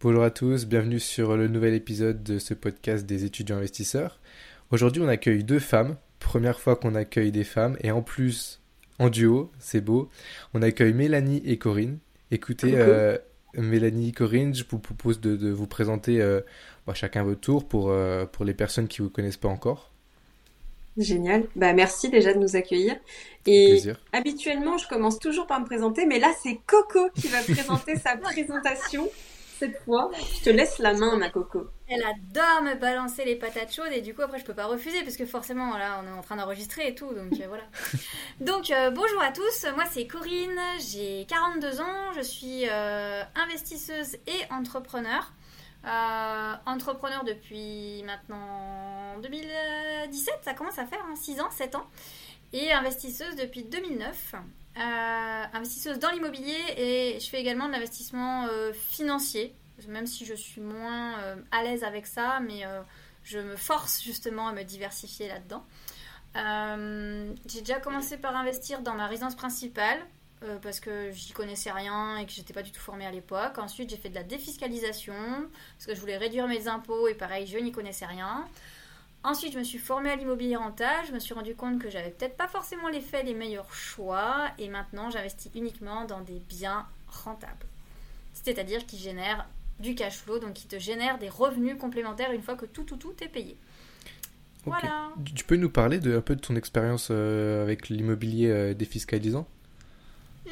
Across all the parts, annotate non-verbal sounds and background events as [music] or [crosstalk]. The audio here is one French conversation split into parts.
Bonjour à tous, bienvenue sur le nouvel épisode de ce podcast des étudiants investisseurs. Aujourd'hui, on accueille deux femmes. Première fois qu'on accueille des femmes et en plus en duo, c'est beau. On accueille Mélanie et Corinne. Écoutez, euh, Mélanie, Corinne, je vous propose de, vous présenter euh, bah, chacun votre tour pour, euh, pour les personnes qui ne vous connaissent pas encore. Génial. Bah, merci déjà de nous accueillir. Et habituellement, je commence toujours par me présenter, mais là, c'est Coco qui va présenter sa [laughs] présentation cette fois. Je te laisse la main, ma coco. Elle adore me balancer les patates chaudes et du coup après je peux pas refuser parce que forcément là on est en train d'enregistrer et tout donc euh, voilà. [laughs] Donc euh, bonjour à tous, moi c'est Corinne, j'ai 42 ans, je suis euh, investisseuse et entrepreneur. entrepreneur depuis maintenant 2017, ça commence à faire 6 hein, ans, 7 ans. Et investisseuse depuis 2009. Euh, investisseuse dans l'immobilier et je fais également de l'investissement euh, financier, même si je suis moins euh, à l'aise avec ça, mais je me force justement à me diversifier là-dedans. j'ai déjà commencé par investir dans ma résidence principale parce que j'y connaissais rien et que j'étais pas du tout formée à l'époque. Ensuite, j'ai fait de la défiscalisation parce que je voulais réduire mes impôts et pareil, je n'y connaissais rien. Ensuite, je me suis formée à l'immobilier rentable. Je me suis rendu compte que j'avais peut-être pas forcément les faits les meilleurs choix. Et maintenant, j'investis uniquement dans des biens rentables. C'est-à-dire qui génèrent du cash flow, donc qui te génèrent des revenus complémentaires une fois que tout, tout, tout est payé. Voilà. Tu peux nous parler de, un peu de ton expérience euh, avec l'immobilier euh, défiscalisant? [laughs]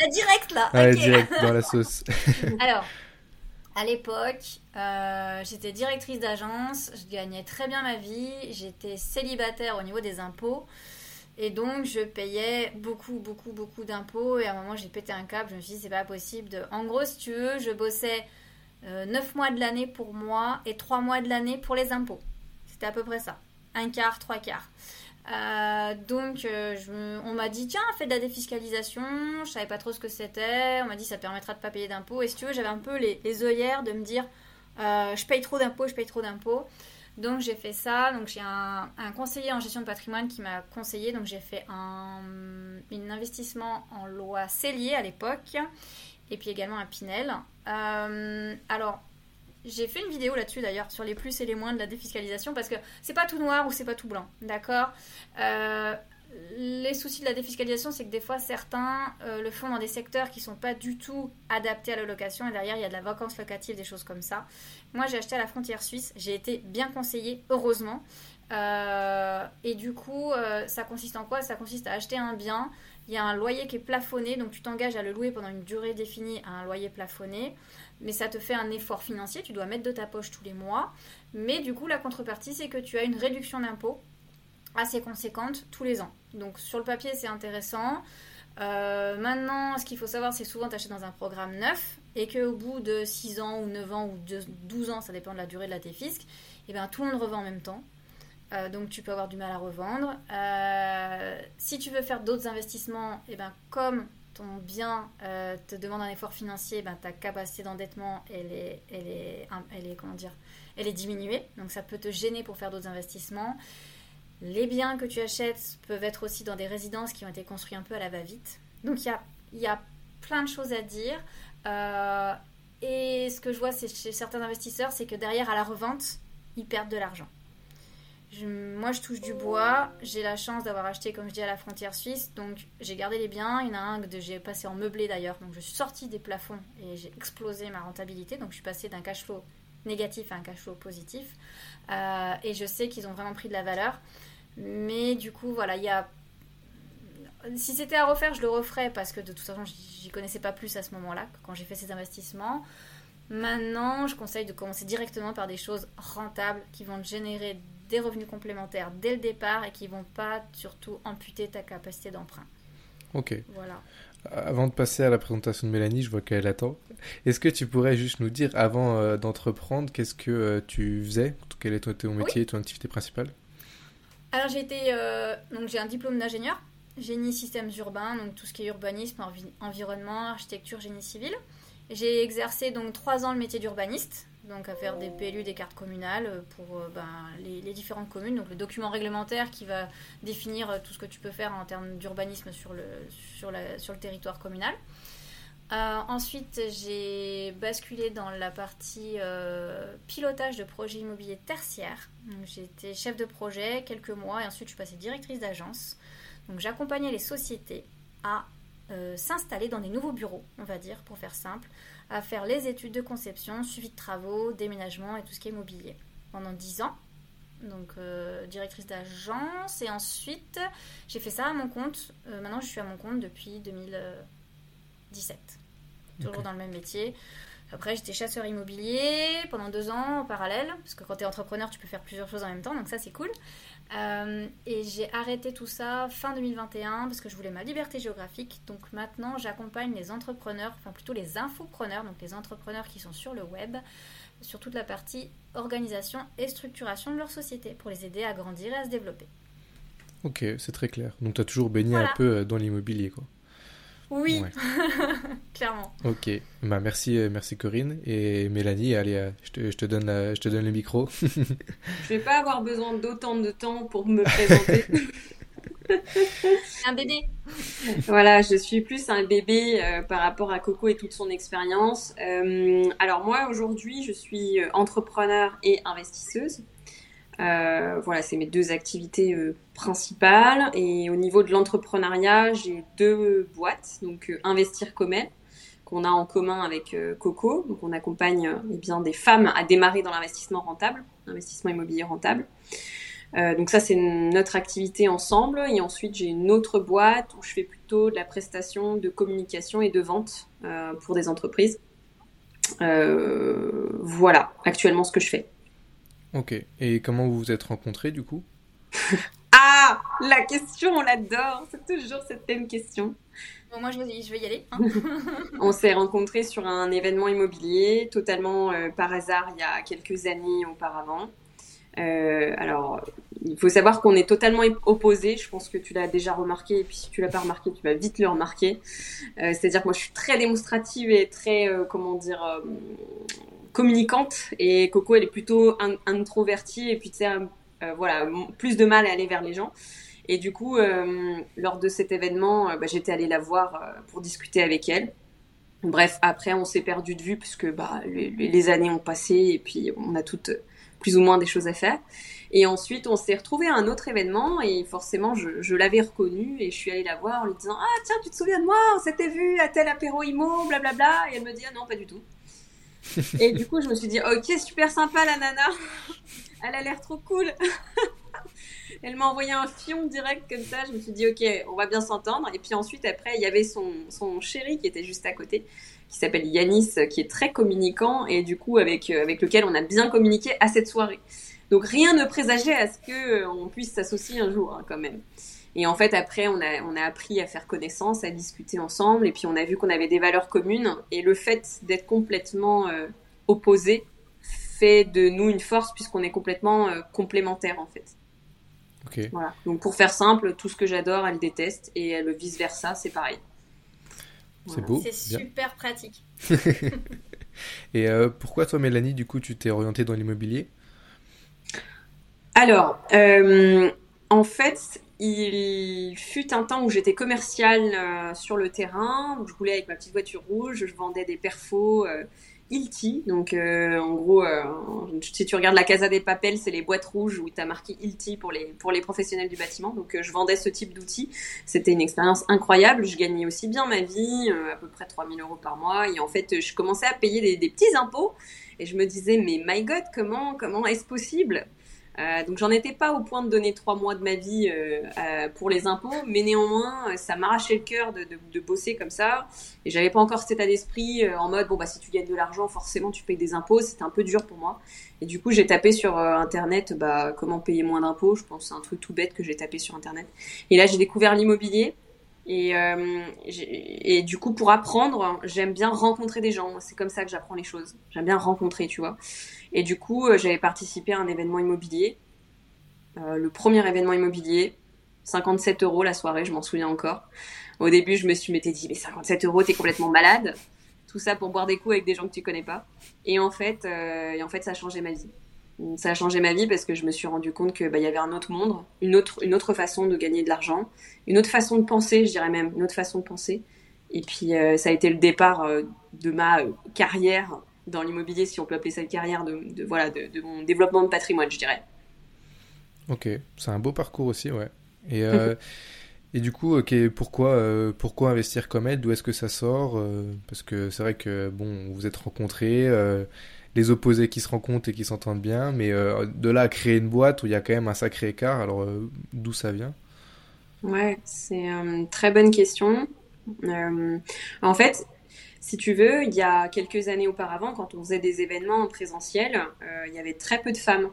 La direct là. Ah, direct dans la [laughs] sauce. Alors, à l'époque, euh, j'étais directrice d'agence, je gagnais très bien ma vie, j'étais célibataire au niveau des impôts. Et donc, je payais beaucoup, beaucoup, beaucoup d'impôts. Et à un moment, j'ai pété un câble. Je me suis dit, c'est pas possible. De... En gros, si tu veux, je bossais euh, 9 mois de l'année pour moi et 3 mois de l'année pour les impôts. C'était à peu près ça. Un quart, trois quarts. Euh, donc, euh, on m'a dit, tiens, fais de la défiscalisation. Je savais pas trop ce que c'était. On m'a dit, ça permettra de pas payer d'impôts. Et si tu veux, j'avais un peu les, œillères de me dire, euh, je paye trop d'impôts, je paye trop d'impôts. Donc, j'ai fait ça. Donc, j'ai un, conseiller en gestion de patrimoine qui m'a conseillé. Donc, j'ai fait un, investissement en loi Cellier à l'époque. Et puis également un Pinel. alors, j'ai fait une vidéo là-dessus d'ailleurs sur les plus et les moins de la défiscalisation parce que c'est pas tout noir ou c'est pas tout blanc, d'accord? Euh, Les soucis de la défiscalisation, c'est que des fois certains euh, le font dans des secteurs qui sont pas du tout adaptés à la location et derrière il y a de la vacance locative, des choses comme ça. Moi j'ai acheté à la frontière suisse, j'ai été bien conseillée, heureusement. Euh, et du coup, ça consiste en quoi? Ça consiste à acheter un bien. Il y a un loyer qui est plafonné, donc tu t'engages à le louer pendant une durée définie à un loyer plafonné mais ça te fait un effort financier, tu dois mettre de ta poche tous les mois. Mais du coup, la contrepartie, c'est que tu as une réduction d'impôt assez conséquente tous les ans. Donc sur le papier, c'est intéressant. Euh, maintenant, ce qu'il faut savoir, c'est souvent tu achètes dans un programme neuf et qu'au bout de 6 ans ou 9 ans ou de 12 ans, ça dépend de la durée de la TFISC, et eh bien tout le monde revend en même temps. Euh, donc tu peux avoir du mal à revendre. Euh, si tu veux faire d'autres investissements, et eh ben, comme ton bien euh, te demande un effort financier, ben, ta capacité d'endettement, elle est, elle, est, comment dire, elle est diminuée. Donc ça peut te gêner pour faire d'autres investissements. Les biens que tu achètes peuvent être aussi dans des résidences qui ont été construites un peu à la va-vite. Donc il y a, y a plein de choses à dire. Euh, et ce que je vois chez certains investisseurs, c'est que derrière, à la revente, ils perdent de l'argent moi, je touche du bois. J'ai la chance d'avoir acheté, comme je dis, à la frontière suisse. Donc, j'ai gardé les biens. Il y en a un que j'ai passé en meublé d'ailleurs. Donc, je suis sortie des plafonds et j'ai explosé ma rentabilité. Donc, je suis passée d'un cash flow négatif à un cash flow positif. Euh, et je sais qu'ils ont vraiment pris de la valeur. Mais du coup, voilà, il y a. Si c'était à refaire, je le referais parce que de toute façon, j'y connaissais pas plus à ce moment-là, quand j'ai fait ces investissements. Maintenant, je conseille de commencer directement par des choses rentables qui vont générer des revenus complémentaires dès le départ et qui vont pas surtout amputer ta capacité d'emprunt. Ok. Voilà. Avant de passer à la présentation de Mélanie, je vois qu'elle attend. Est-ce que tu pourrais juste nous dire, avant euh, d'entreprendre, qu'est-ce que euh, tu faisais? Quel était ton métier, ton activité principale? Alors j'ai été, euh, donc j'ai un diplôme d'ingénieur, génie systèmes urbains, donc tout ce qui est urbanisme, environnement, architecture, génie civil. J'ai exercé donc trois ans le métier d'urbaniste, donc à faire des PLU, des cartes communales pour euh, ben, les, différentes communes. Donc le document réglementaire qui va définir euh, tout ce que tu peux faire en termes d'urbanisme sur le, territoire communal. Euh, ensuite, j'ai basculé dans la partie euh, pilotage de projets immobiliers tertiaires. J'étais chef de projet quelques mois et ensuite je suis passée directrice d'agence. Donc j'accompagnais les sociétés à euh, s'installer dans des nouveaux bureaux, on va dire, pour faire simple, à faire les études de conception, suivi de travaux, déménagement et tout ce qui est immobilier pendant 10 ans. Donc directrice d'agence et ensuite j'ai fait ça à mon compte. maintenant je suis à mon compte depuis 2000. 17. Toujours dans le même métier. Après, j'étais chasseur immobilier pendant deux ans en parallèle, parce que quand tu es entrepreneur, tu peux faire plusieurs choses en même temps, donc ça c'est cool. Euh, et j'ai arrêté tout ça fin 2021 parce que je voulais ma liberté géographique. Donc maintenant, j'accompagne les entrepreneurs, enfin plutôt les infopreneurs, donc les entrepreneurs qui sont sur le web, sur toute la partie organisation et structuration de leur société pour les aider à grandir et à se développer. Ok, c'est très clair. Donc tu as toujours baigné un peu euh, dans l'immobilier, quoi. Oui, [laughs] clairement. Ok, bah, merci, euh, merci Corinne. Et Mélanie, allez, euh, je te, je te donne, je te donne le micro. je vais pas avoir besoin d'autant de temps pour me présenter. un bébé. Voilà, je suis plus un bébé euh, par rapport à Coco et toute son expérience. alors moi, aujourd'hui, je suis entrepreneur et investisseuse. Euh, voilà, c'est mes deux activités euh, principales. Et au niveau de l'entrepreneuriat, j'ai deux boîtes. Donc euh, Investir Commet, qu'on a en commun avec Coco. Donc on accompagne eh bien, des femmes à démarrer dans l'investissement rentable, l'investissement immobilier rentable. donc ça, c'est notre activité ensemble. Et ensuite, j'ai une autre boîte où je fais plutôt de la prestation de communication et de vente pour des entreprises. voilà, actuellement ce que je fais. Ok. Et comment vous vous êtes rencontrés du coup? [laughs] Ah La question, on l'adore. C'est toujours cette même question. Bon, moi, je vais, je vais y aller. Hein. [laughs] on s'est rencontrés sur un événement immobilier, totalement euh, par hasard, il y a quelques années auparavant. Euh, alors, il faut savoir qu'on est totalement opposés. Je pense que tu l'as déjà remarqué, et puis si tu l'as pas remarqué, tu vas vite le remarquer. Euh, c'est-à-dire que moi, je suis très démonstrative et très, comment dire, communicante. Et Coco elle est plutôt introvertie et puis tu sais euh, voilà plus de mal à aller vers les gens. Et du coup euh, lors de cet événement euh, bah, j'étais allée la voir pour discuter avec elle. Bref après on s'est perdu de vue puisque bah les, années ont passé et puis on a toutes plus ou moins des choses à faire. Et ensuite on s'est retrouvé à un autre événement et forcément je, je l'avais reconnue et je suis allée la voir en lui disant ah tiens tu te souviens de moi? On s'était vu à tel apéro IMO blablabla et elle me dit ah non pas du tout [laughs] et du coup, je me suis dit, ok, super sympa la nana. [laughs] Elle a l'air trop cool. [laughs] Elle m'a envoyé un fion direct comme ça. Je me suis dit, ok, on va bien s'entendre. Et puis ensuite, après, il y avait son, son chéri qui était juste à côté, qui s'appelle Yanis, qui est très communicant et du coup, avec, euh, avec lequel on a bien communiqué à cette soirée. Donc rien ne présageait à ce qu'on euh, puisse s'associer un jour, hein, quand même. Et en fait, après, on a, on a appris à faire connaissance, à discuter ensemble, et puis on a vu qu'on avait des valeurs communes. Et le fait d'être complètement euh, opposés fait de nous une force, puisqu'on est complètement euh, complémentaires, en fait. Ok. Voilà. Donc pour faire simple, tout ce que j'adore, elle déteste, et le vice versa, c'est pareil. C'est beau. C'est super pratique. [laughs] et euh, pourquoi toi, Mélanie, du coup, tu t'es orientée dans l'immobilier? Alors, en fait, il fut un temps où j'étais commerciale euh, sur le terrain, où je roulais avec ma petite voiture rouge, je vendais des perfos euh, Ilti. Donc, euh, en gros, euh, si tu regardes la Casa des Papels, c'est les boîtes rouges où tu as marqué Ilti pour les, pour les professionnels du bâtiment. Donc, je vendais ce type d'outils. C'était une expérience incroyable. Je gagnais aussi bien ma vie, à peu près 3000 euros par mois. Et en fait, je commençais à payer des, des petits impôts. Et je me disais, mais my God, comment, comment est-ce possible? Euh, donc j'en étais pas au point de donner trois mois de ma vie euh, euh, pour les impôts, mais néanmoins ça m'arrachait le cœur de, de, de, bosser comme ça. Et j'avais pas encore cet état d'esprit en mode bon bah si tu gagnes de l'argent forcément tu payes des impôts. C'était un peu dur pour moi. Et du coup j'ai tapé sur internet bah comment payer moins d'impôts. Je pense c'est un truc tout bête que j'ai tapé sur internet. Et là j'ai découvert l'immobilier. Et, et du coup, pour apprendre, j'aime bien rencontrer des gens. C'est comme ça que j'apprends les choses. J'aime bien rencontrer, tu vois. Et du coup, euh, j'avais participé à un événement immobilier. Euh, le premier événement immobilier, 57 euros la soirée, je m'en souviens encore. Au début, je me suis m'étais dit, mais 57 euros, t'es complètement malade. Tout ça pour boire des coups avec des gens que tu connais pas. Et en fait, euh, et en fait, ça a changé ma vie. Ça a changé ma vie parce que je me suis rendu compte que bah, y avait un autre monde, une autre, une autre façon de gagner de l'argent, une autre façon de penser, je dirais même, une autre façon de penser. Et puis ça a été le départ de ma carrière dans l'immobilier, si on peut appeler ça une carrière, de, voilà, de, mon développement de patrimoine, je dirais. Ok, c'est un beau parcours aussi, ouais. Et, [laughs] et du coup, pourquoi, pourquoi investir comme elle D'où est-ce que ça sort Parce que c'est vrai que bon, vous êtes rencontrés, les opposés qui se rencontrent et qui s'entendent bien, mais euh, de là à créer une boîte où il y a quand même un sacré écart, alors euh, d'où ça vient? Ouais, c'est une très bonne question. Euh, en fait, si tu veux, il y a quelques années auparavant, quand on faisait des événements en présentiel, il y avait très peu de femmes.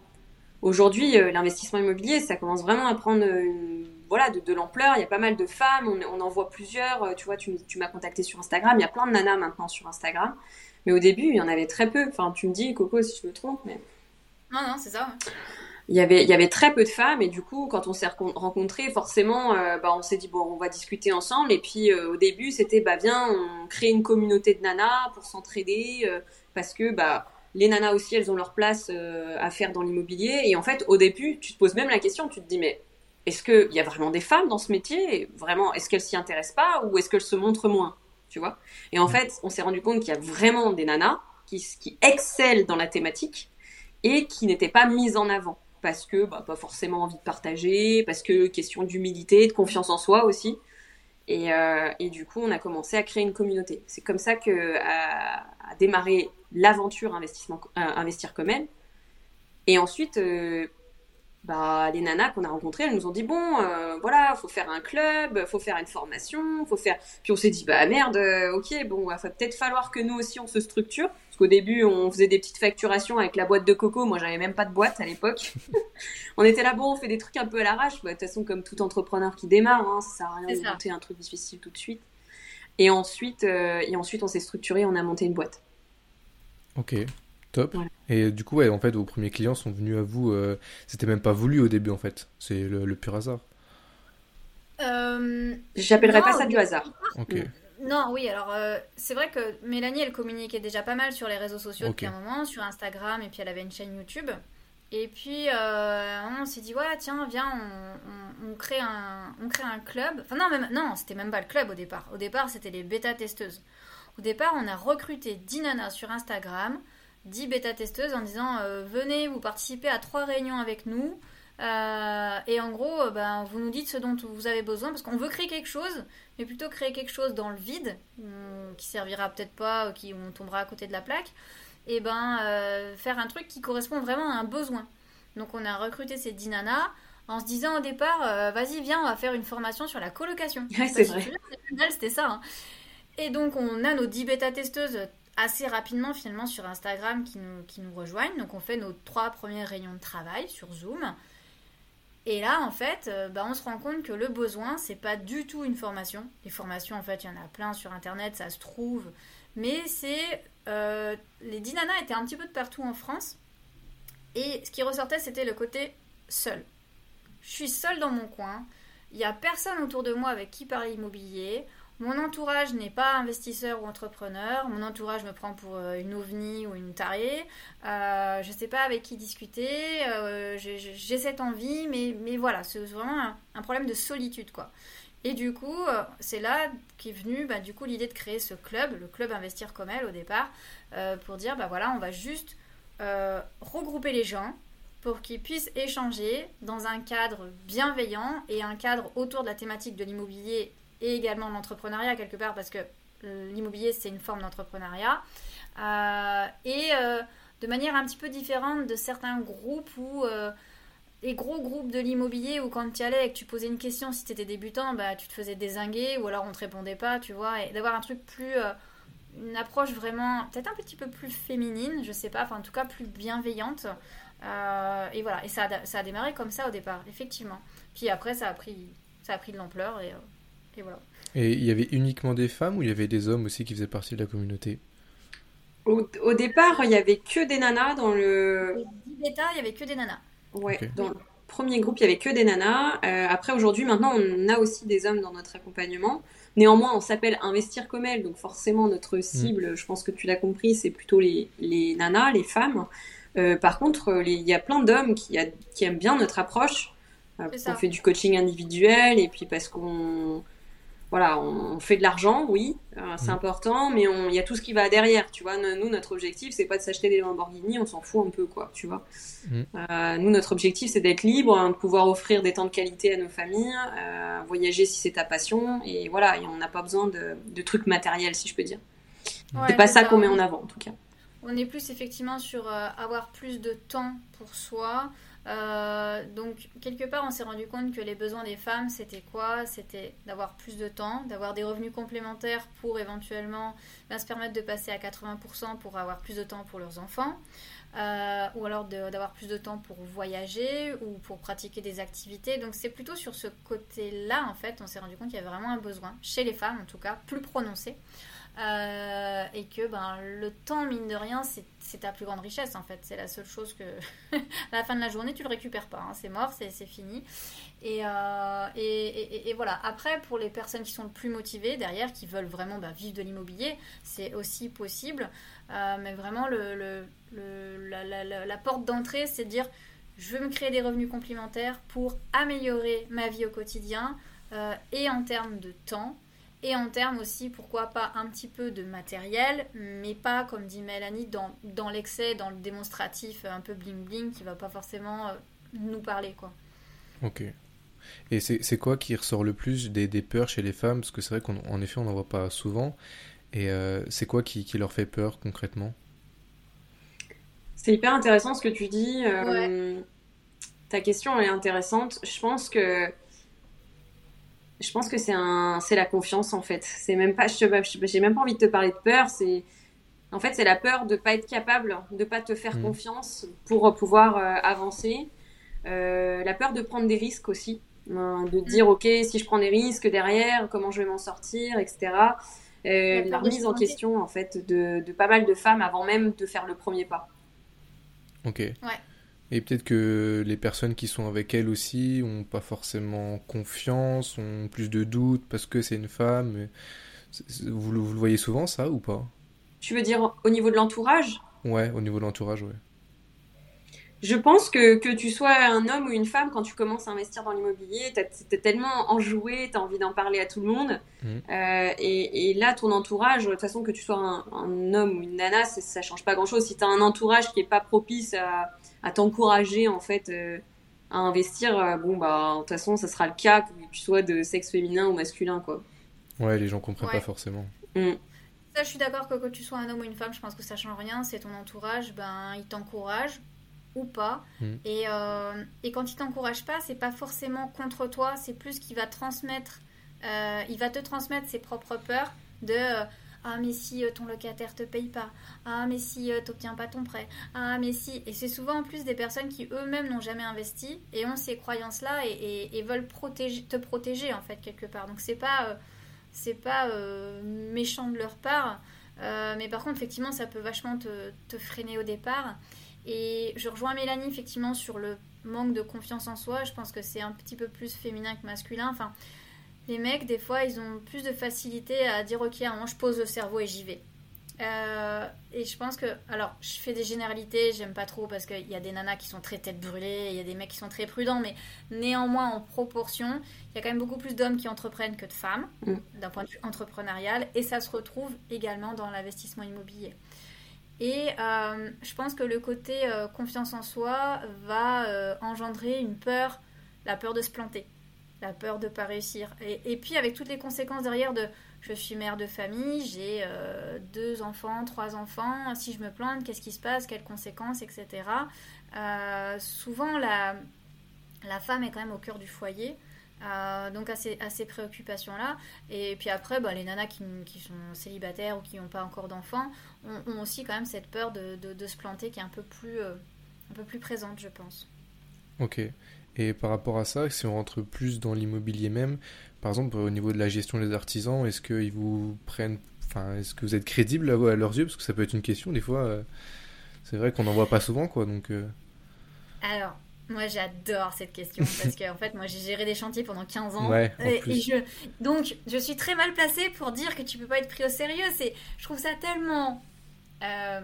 Aujourd'hui, l'investissement immobilier, ça commence vraiment à prendre voilà, de, l'ampleur. Il y a pas mal de femmes, on, en voit plusieurs. Tu vois, tu, tu m'as contacté sur Instagram, il y a plein de nanas maintenant sur Instagram. Mais au début, il y en avait très peu. Enfin, tu me dis, Coco, si je me trompe, mais. Non, non, c'est ça. Il y, avait, il y avait très peu de femmes et du coup quand on s'est rencontrés forcément euh, bah, on s'est dit bon on va discuter ensemble. Et puis euh, au début c'était bah viens on crée une communauté de nanas pour s'entraider euh, parce que bah les nanas aussi elles ont leur place à faire dans l'immobilier. Et en fait au début tu te poses même la question tu te dis mais est-ce qu'il y a vraiment des femmes dans ce métier? Vraiment est-ce qu'elles s'y intéressent pas? Ou est-ce qu'elles se montrent moins? Tu vois? Et en mm. fait, on s'est rendu compte qu'il y a vraiment des nanas qui, qui excellent dans la thématique et qui n'étaient pas mises en avant parce que bah, pas forcément envie de partager, parce que question d'humilité, de confiance en soi aussi. Et, euh, du coup, on a commencé à créer une communauté. C'est comme ça que a, démarré l'aventure euh, investir comme elle. Et ensuite, euh, bah, les nanas qu'on a rencontrées, elles nous ont dit bon, voilà, faut faire un club, faut faire une formation, faut faire. Puis on s'est dit bah merde, ok, bon, va peut-être falloir que nous aussi on se structure, parce qu'au début on faisait des petites facturations avec la boîte de coco. Moi, j'avais même pas de boîte à l'époque. [laughs] on était là bon, on fait des trucs un peu à l'arrache. Bah, de toute façon, comme tout entrepreneur qui démarre, hein, ça sert à rien de monter un truc difficile tout de suite. Et ensuite, euh, et ensuite, on s'est structuré, on a monté une boîte. Ok. Top. Et du coup, ouais, en fait, vos premiers clients sont venus à vous. Euh, c'était même pas voulu au début, en fait. C'est le, pur hasard. Euh, J'appellerais pas ça du hasard. Ok. Non, oui, alors euh, c'est vrai que Mélanie, elle communiquait déjà pas mal sur les réseaux sociaux depuis un moment, sur Instagram, et puis elle avait une chaîne YouTube. Et puis on s'est dit, ouais, tiens, viens, on, crée un, on crée un club. Enfin, non, même, non c'était même pas le club au départ. Au départ, c'était les bêta-testeuses. Au départ, on a recruté 10 nanas sur Instagram 10 bêta-testeuses en disant euh, venez vous participez à trois réunions avec nous. Euh, et en gros, euh, ben, vous nous dites ce dont vous avez besoin parce qu'on veut créer quelque chose, mais plutôt créer quelque chose dans le vide, qui servira peut-être pas, qui on tombera à côté de la plaque, et ben faire un truc qui correspond vraiment à un besoin. Donc on a recruté ces 10 nanas en se disant au départ, vas-y viens, on va faire une formation sur la colocation. c'est vrai. C'était ça. Hein. Et donc on a nos 10 bêta-testeuses assez rapidement finalement sur Instagram qui nous, qui nous rejoignent. Donc on fait nos trois premières réunions de travail sur Zoom. Et là, en fait, euh, bah, on se rend compte que le besoin, c'est pas du tout une formation. Les formations, en fait, il y en a plein sur Internet, ça se trouve. Mais c'est... Euh, les dinanas étaient un petit peu de partout en France. Et ce qui ressortait, c'était le côté seul. Je suis seule dans mon coin. Il n'y a personne autour de moi avec qui parler immobilier. Mon entourage n'est pas investisseur ou entrepreneur. Mon entourage me prend pour euh, une ovni ou une tarée. Euh, je ne sais pas avec qui discuter. Euh, j'ai cette envie, mais, voilà, c'est vraiment un, problème de solitude, quoi. Et du coup, c'est là qu'est venue bah, du coup l'idée de créer ce club, le club Investir comme elle au départ, pour dire bah voilà, on va juste regrouper les gens pour qu'ils puissent échanger dans un cadre bienveillant et un cadre autour de la thématique de l'immobilier et également l'entrepreneuriat quelque part parce que euh, l'immobilier c'est une forme d'entrepreneuriat. Euh, et euh, de manière un petit peu différente de certains groupes où les gros groupes de l'immobilier où quand tu allais et que tu posais une question si tu étais débutant bah tu te faisais désinguer ou alors on te répondait pas tu vois. Et d'avoir un truc plus une approche vraiment peut-être un petit peu plus féminine je sais pas enfin en tout cas plus bienveillante. Et voilà. Et ça a, ça a démarré comme ça au départ effectivement. Puis après ça a pris ça a pris de l'ampleur et et voilà. Et il y avait uniquement des femmes ou il y avait des hommes aussi qui faisaient partie de la communauté? Au, départ, il y avait que des nanas dans le. Bêta, il y avait que des nanas. Ouais, dans le premier groupe, il y avait que des nanas. Euh, après, aujourd'hui, maintenant, on a aussi des hommes dans notre accompagnement. Néanmoins, on s'appelle Investir comme elle, donc forcément, notre mm. cible, je pense que tu l'as compris, c'est plutôt les, les, nanas, les femmes. Euh, par contre, il y a plein d'hommes qui, qui, aiment bien notre approche. Euh, on fait du coaching individuel et puis parce qu'on voilà, on, fait de l'argent, oui, euh, c'est mm. important, mais il y a tout ce qui va derrière, tu vois. Nous, notre objectif, c'est pas de s'acheter des Lamborghini, on s'en fout un peu, quoi, tu vois. Mm. Euh, nous, notre objectif, c'est d'être libre, hein, de pouvoir offrir des temps de qualité à nos familles, euh, voyager si c'est ta passion, et voilà, et on n'a pas besoin de, trucs matériels, si je peux dire. c'est pas ça qu'on met en avant, en tout cas. On est plus effectivement sur avoir plus de temps pour soi, euh, donc, quelque part, on s'est rendu compte que les besoins des femmes, c'était quoi? C'était d'avoir plus de temps, d'avoir des revenus complémentaires pour éventuellement ben, se permettre de passer à 80% pour avoir plus de temps pour leurs enfants, euh, ou alors d'avoir plus de temps pour voyager ou pour pratiquer des activités. Donc, c'est plutôt sur ce côté-là, en fait, on s'est rendu compte qu'il y avait vraiment un besoin, chez les femmes en tout cas, plus prononcé. Euh, et que ben, le temps, mine de rien, c'est ta plus grande richesse en fait. C'est la seule chose que [laughs] à la fin de la journée, tu le récupères pas. Hein. C'est mort, c'est fini. Euh, et, et, voilà. Après, pour les personnes qui sont le plus motivées derrière, qui veulent vraiment ben, vivre de l'immobilier, c'est aussi possible. Euh, mais vraiment, le, la, porte d'entrée, c'est de dire je veux me créer des revenus complémentaires pour améliorer ma vie au quotidien et en termes de temps et en termes aussi, pourquoi pas, un petit peu de matériel, mais pas, comme dit Mélanie, dans, dans l'excès, dans le démonstratif un peu bling-bling qui va pas forcément euh, nous parler. quoi. Ok. Et c'est quoi qui ressort le plus des, des, peurs chez les femmes? Parce que c'est vrai qu'en effet, on n'en voit pas souvent. Et euh, c'est quoi qui, qui, leur fait peur concrètement? C'est hyper intéressant ce que tu dis. Euh, ta question elle est intéressante. Je pense que je pense que c'est un, c'est la confiance en fait. C'est même pas, j'ai même pas envie de te parler de peur. C'est, en fait, c'est la peur de pas être capable, de pas te faire mm. confiance pour pouvoir euh, avancer. Euh, la peur de prendre des risques aussi, hein, de dire ok, si je prends des risques derrière, comment je vais m'en sortir, etc. Euh, la remise en question en fait de, de, pas mal de femmes avant même de faire le premier pas. Ok. Ouais. Et peut-être que les personnes qui sont avec elle aussi ont pas forcément confiance, ont plus de doutes parce que c'est une femme. Vous, le voyez souvent ça ou pas? Tu veux dire au niveau de l'entourage? Ouais, au niveau de l'entourage, ouais. Je pense que, que tu sois un homme ou une femme, quand tu commences à investir dans l'immobilier, tu es tellement enjoué, tu as envie d'en parler à tout le monde. Mmh. Euh, et, et, là, ton entourage, de toute façon, que tu sois un, un homme ou une nana, ça change pas grand-chose. Si tu as un entourage qui est pas propice à, à t'encourager en fait euh, à investir, euh, bon bah de toute façon ça sera le cas que tu sois de sexe féminin ou masculin quoi. Ouais, les gens comprennent pas forcément. Mm. Ça, je suis d'accord que que tu sois un homme ou une femme, je pense que ça change rien. C'est ton entourage, ben il t'encourage ou pas. Mm. Et, euh, et, quand il t'encourage pas, c'est pas forcément contre toi, c'est plus qu'il va transmettre, il va te transmettre ses propres peurs de ah, mais si euh, ton locataire te paye pas. Ah, mais si euh, tu n'obtiens pas ton prêt. Ah, mais si. Et c'est souvent en plus des personnes qui eux-mêmes n'ont jamais investi et ont ces croyances-là et, veulent te protéger en fait quelque part. Donc c'est pas, euh, pas méchant de leur part. mais par contre, effectivement, ça peut vachement te, te, freiner au départ. Et je rejoins Mélanie effectivement sur le manque de confiance en soi. Je pense que c'est un petit peu plus féminin que masculin. Enfin, les mecs, des fois, ils ont plus de facilité à dire ok, à un moment, je pose le cerveau et j'y vais. Euh, et je pense que, alors, je fais des généralités, j'aime pas trop parce qu'il y a des nanas qui sont très tête brûlée, il y a des mecs qui sont très prudents, mais néanmoins, en proportion, il y a quand même beaucoup plus d'hommes qui entreprennent que de femmes, mm. d'un point de vue entrepreneurial, et ça se retrouve également dans l'investissement immobilier. Et euh, je pense que le côté euh, confiance en soi va engendrer une peur, la peur de se planter la peur de pas réussir. Et, puis avec toutes les conséquences derrière de je suis mère de famille, j'ai euh, deux enfants, trois enfants, si je me plante, qu'est-ce qui se passe, quelles conséquences, etc. Euh, souvent la, la femme est quand même au cœur du foyer. Euh, donc à ces, ces préoccupations-là. Et puis après, bah, les nanas qui, qui, sont célibataires ou qui n'ont pas encore d'enfants ont, aussi quand même cette peur de, de, de, se planter qui est un peu plus, un peu plus présente, je pense. Ok. Et par rapport à ça, si on rentre plus dans l'immobilier même, par exemple au niveau de la gestion des artisans, est-ce qu'ils vous prennent, enfin, est-ce que vous êtes crédible à, leurs yeux? Parce que ça peut être une question des fois. Euh, c'est vrai qu'on n'en voit pas souvent, quoi. Donc. Euh. Alors, moi, j'adore cette question [laughs] parce que en fait, moi, j'ai géré des chantiers pendant 15 ans. Ouais, et, je, donc, je suis très mal placée pour dire que tu peux pas être pris au sérieux. C'est, je trouve ça tellement, euh,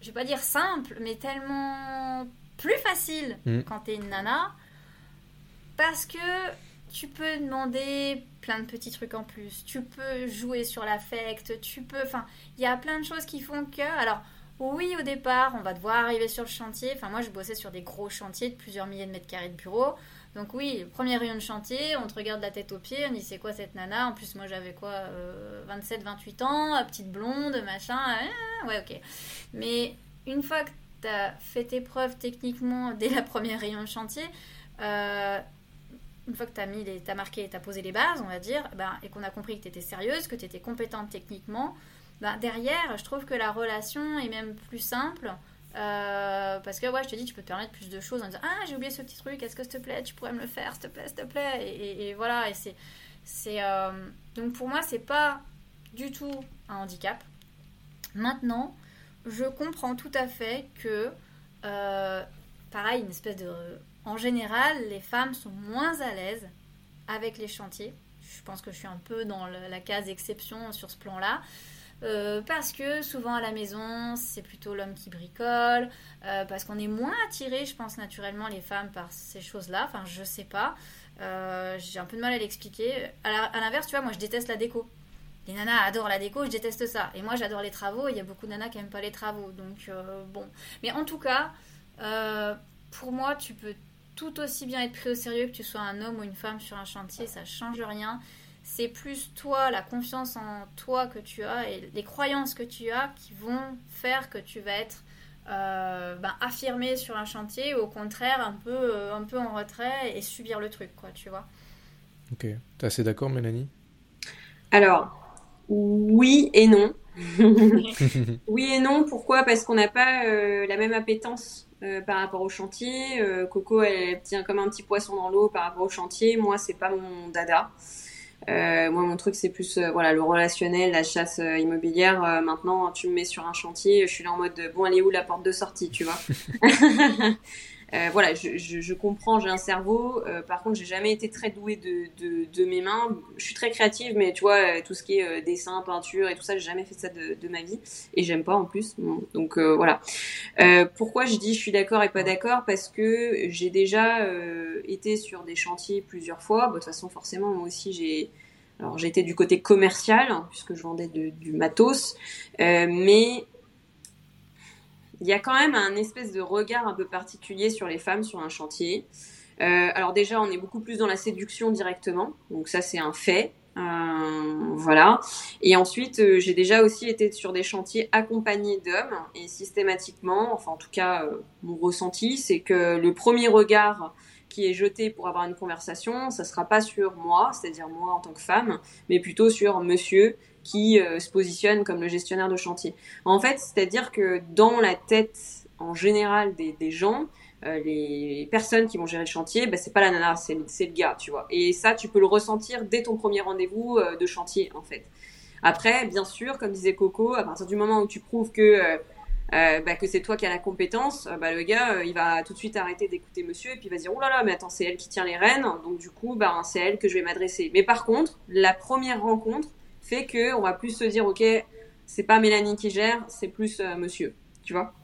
je vais pas dire simple, mais tellement plus facile mm. quand t'es une nana parce que tu peux demander plein de petits trucs en plus. Tu peux jouer sur l'affect. Tu peux. Enfin, il y a plein de choses qui font que. Alors, oui, au départ, on va devoir arriver sur le chantier. Enfin, moi, je bossais sur des gros chantiers de plusieurs milliers de mètres carrés de bureau. Donc oui, premier rayon de chantier, on te regarde la tête aux pieds, on dit c'est quoi cette nana? En plus moi j'avais quoi 27, euh, 28 ans, petite blonde, machin. Euh, ouais ok. Mais une fois que tu fait tes preuves techniquement dès la première rayon de chantier, euh, une fois que tu as, mis as marqué, tu as posé les bases, on va dire, ben, et qu'on a compris que tu étais sérieuse, que tu étais compétente techniquement, ben, derrière, je trouve que la relation est même plus simple. Euh, parce que ouais, je te dis, tu peux te permettre plus de choses en disant Ah, j'ai oublié ce petit truc, est-ce que s'il te plaît, tu pourrais me le faire, s'il te plaît, s'il te plaît. Et, voilà, et c'est. c'est euh, Donc pour moi, c'est pas du tout un handicap. Maintenant, je comprends tout à fait que, euh, pareil, une espèce de en général, les femmes sont moins à l'aise avec les chantiers. Je pense que je suis un peu dans la case exception sur ce plan-là. Euh, parce que souvent à la maison, c'est plutôt l'homme qui bricole, euh, parce qu'on est moins attiré, je pense naturellement, les femmes par ces choses-là. Enfin, je sais pas. J'ai un peu de mal à l'expliquer. À l'inverse, tu vois, moi je déteste la déco. Les nanas adorent la déco, je déteste ça. Et moi j'adore les travaux, il y a beaucoup de nanas qui n'aiment pas les travaux. Donc bon. Mais en tout cas, pour moi, tu peux tout aussi bien être pris au sérieux que tu sois un homme ou une femme sur un chantier, ça change rien. C'est plus toi, la confiance en toi que tu as et les croyances que tu as qui vont faire que tu vas être euh, ben, affirmé sur un chantier ou au contraire un peu, euh, un peu en retrait et subir le truc, quoi, tu vois. Ok. T'es assez d'accord, Mélanie? Alors, oui et non. [laughs] oui et non, pourquoi? Parce qu'on n'a pas euh, la même appétence euh, par rapport au chantier. Euh, Coco, elle tient comme un petit poisson dans l'eau par rapport au chantier. Moi, c'est pas mon dada. Euh, moi, mon truc, c'est plus voilà le relationnel, la chasse immobilière. maintenant, tu me mets sur un chantier, je suis là en mode bon, elle est où la porte de sortie, tu vois? [laughs] Euh, voilà, je, je, comprends, j'ai un cerveau. Euh, par contre, j'ai jamais été très douée de, de, de, mes mains. Je suis très créative, mais tu vois, euh, tout ce qui est dessin, peinture et tout ça, j'ai jamais fait ça de, de ma vie. Et j'aime pas en plus. Donc voilà. pourquoi je dis je suis d'accord et pas d'accord? Parce que j'ai déjà été sur des chantiers plusieurs fois. de toute façon, forcément, moi aussi, j'ai... Alors j'étais du côté commercial, puisque je vendais du matos. mais il y a quand même un espèce de regard un peu particulier sur les femmes sur un chantier. Euh, alors déjà, on est beaucoup plus dans la séduction directement, donc ça c'est un fait. Euh, voilà. Et ensuite, euh, j'ai déjà aussi été sur des chantiers accompagnés d'hommes et systématiquement, enfin en tout cas, mon ressenti, c'est que le premier regard qui est jeté pour avoir une conversation, ça sera pas sur moi, c'est-à-dire moi en tant que femme, mais plutôt sur monsieur qui euh, se positionne comme le gestionnaire de chantier. En fait, c'est-à-dire que dans la tête en général des, gens, euh, les personnes qui vont gérer le chantier, bah, c'est pas la nana, c'est le gars, tu vois. Et ça, tu peux le ressentir dès ton premier rendez-vous euh, de chantier, en fait. Après, bien sûr, comme disait Coco, à partir du moment où tu prouves que bah, que c'est toi qui as la compétence, bah, le gars, il va tout de suite arrêter d'écouter monsieur et puis il va dire oh là là, mais attends, c'est elle qui tient les rênes, donc du coup, bah, c'est elle que je vais m'adresser. Mais par contre, la première rencontre, fait que on va plus se dire ok c'est pas Mélanie qui gère c'est plus euh, monsieur tu vois?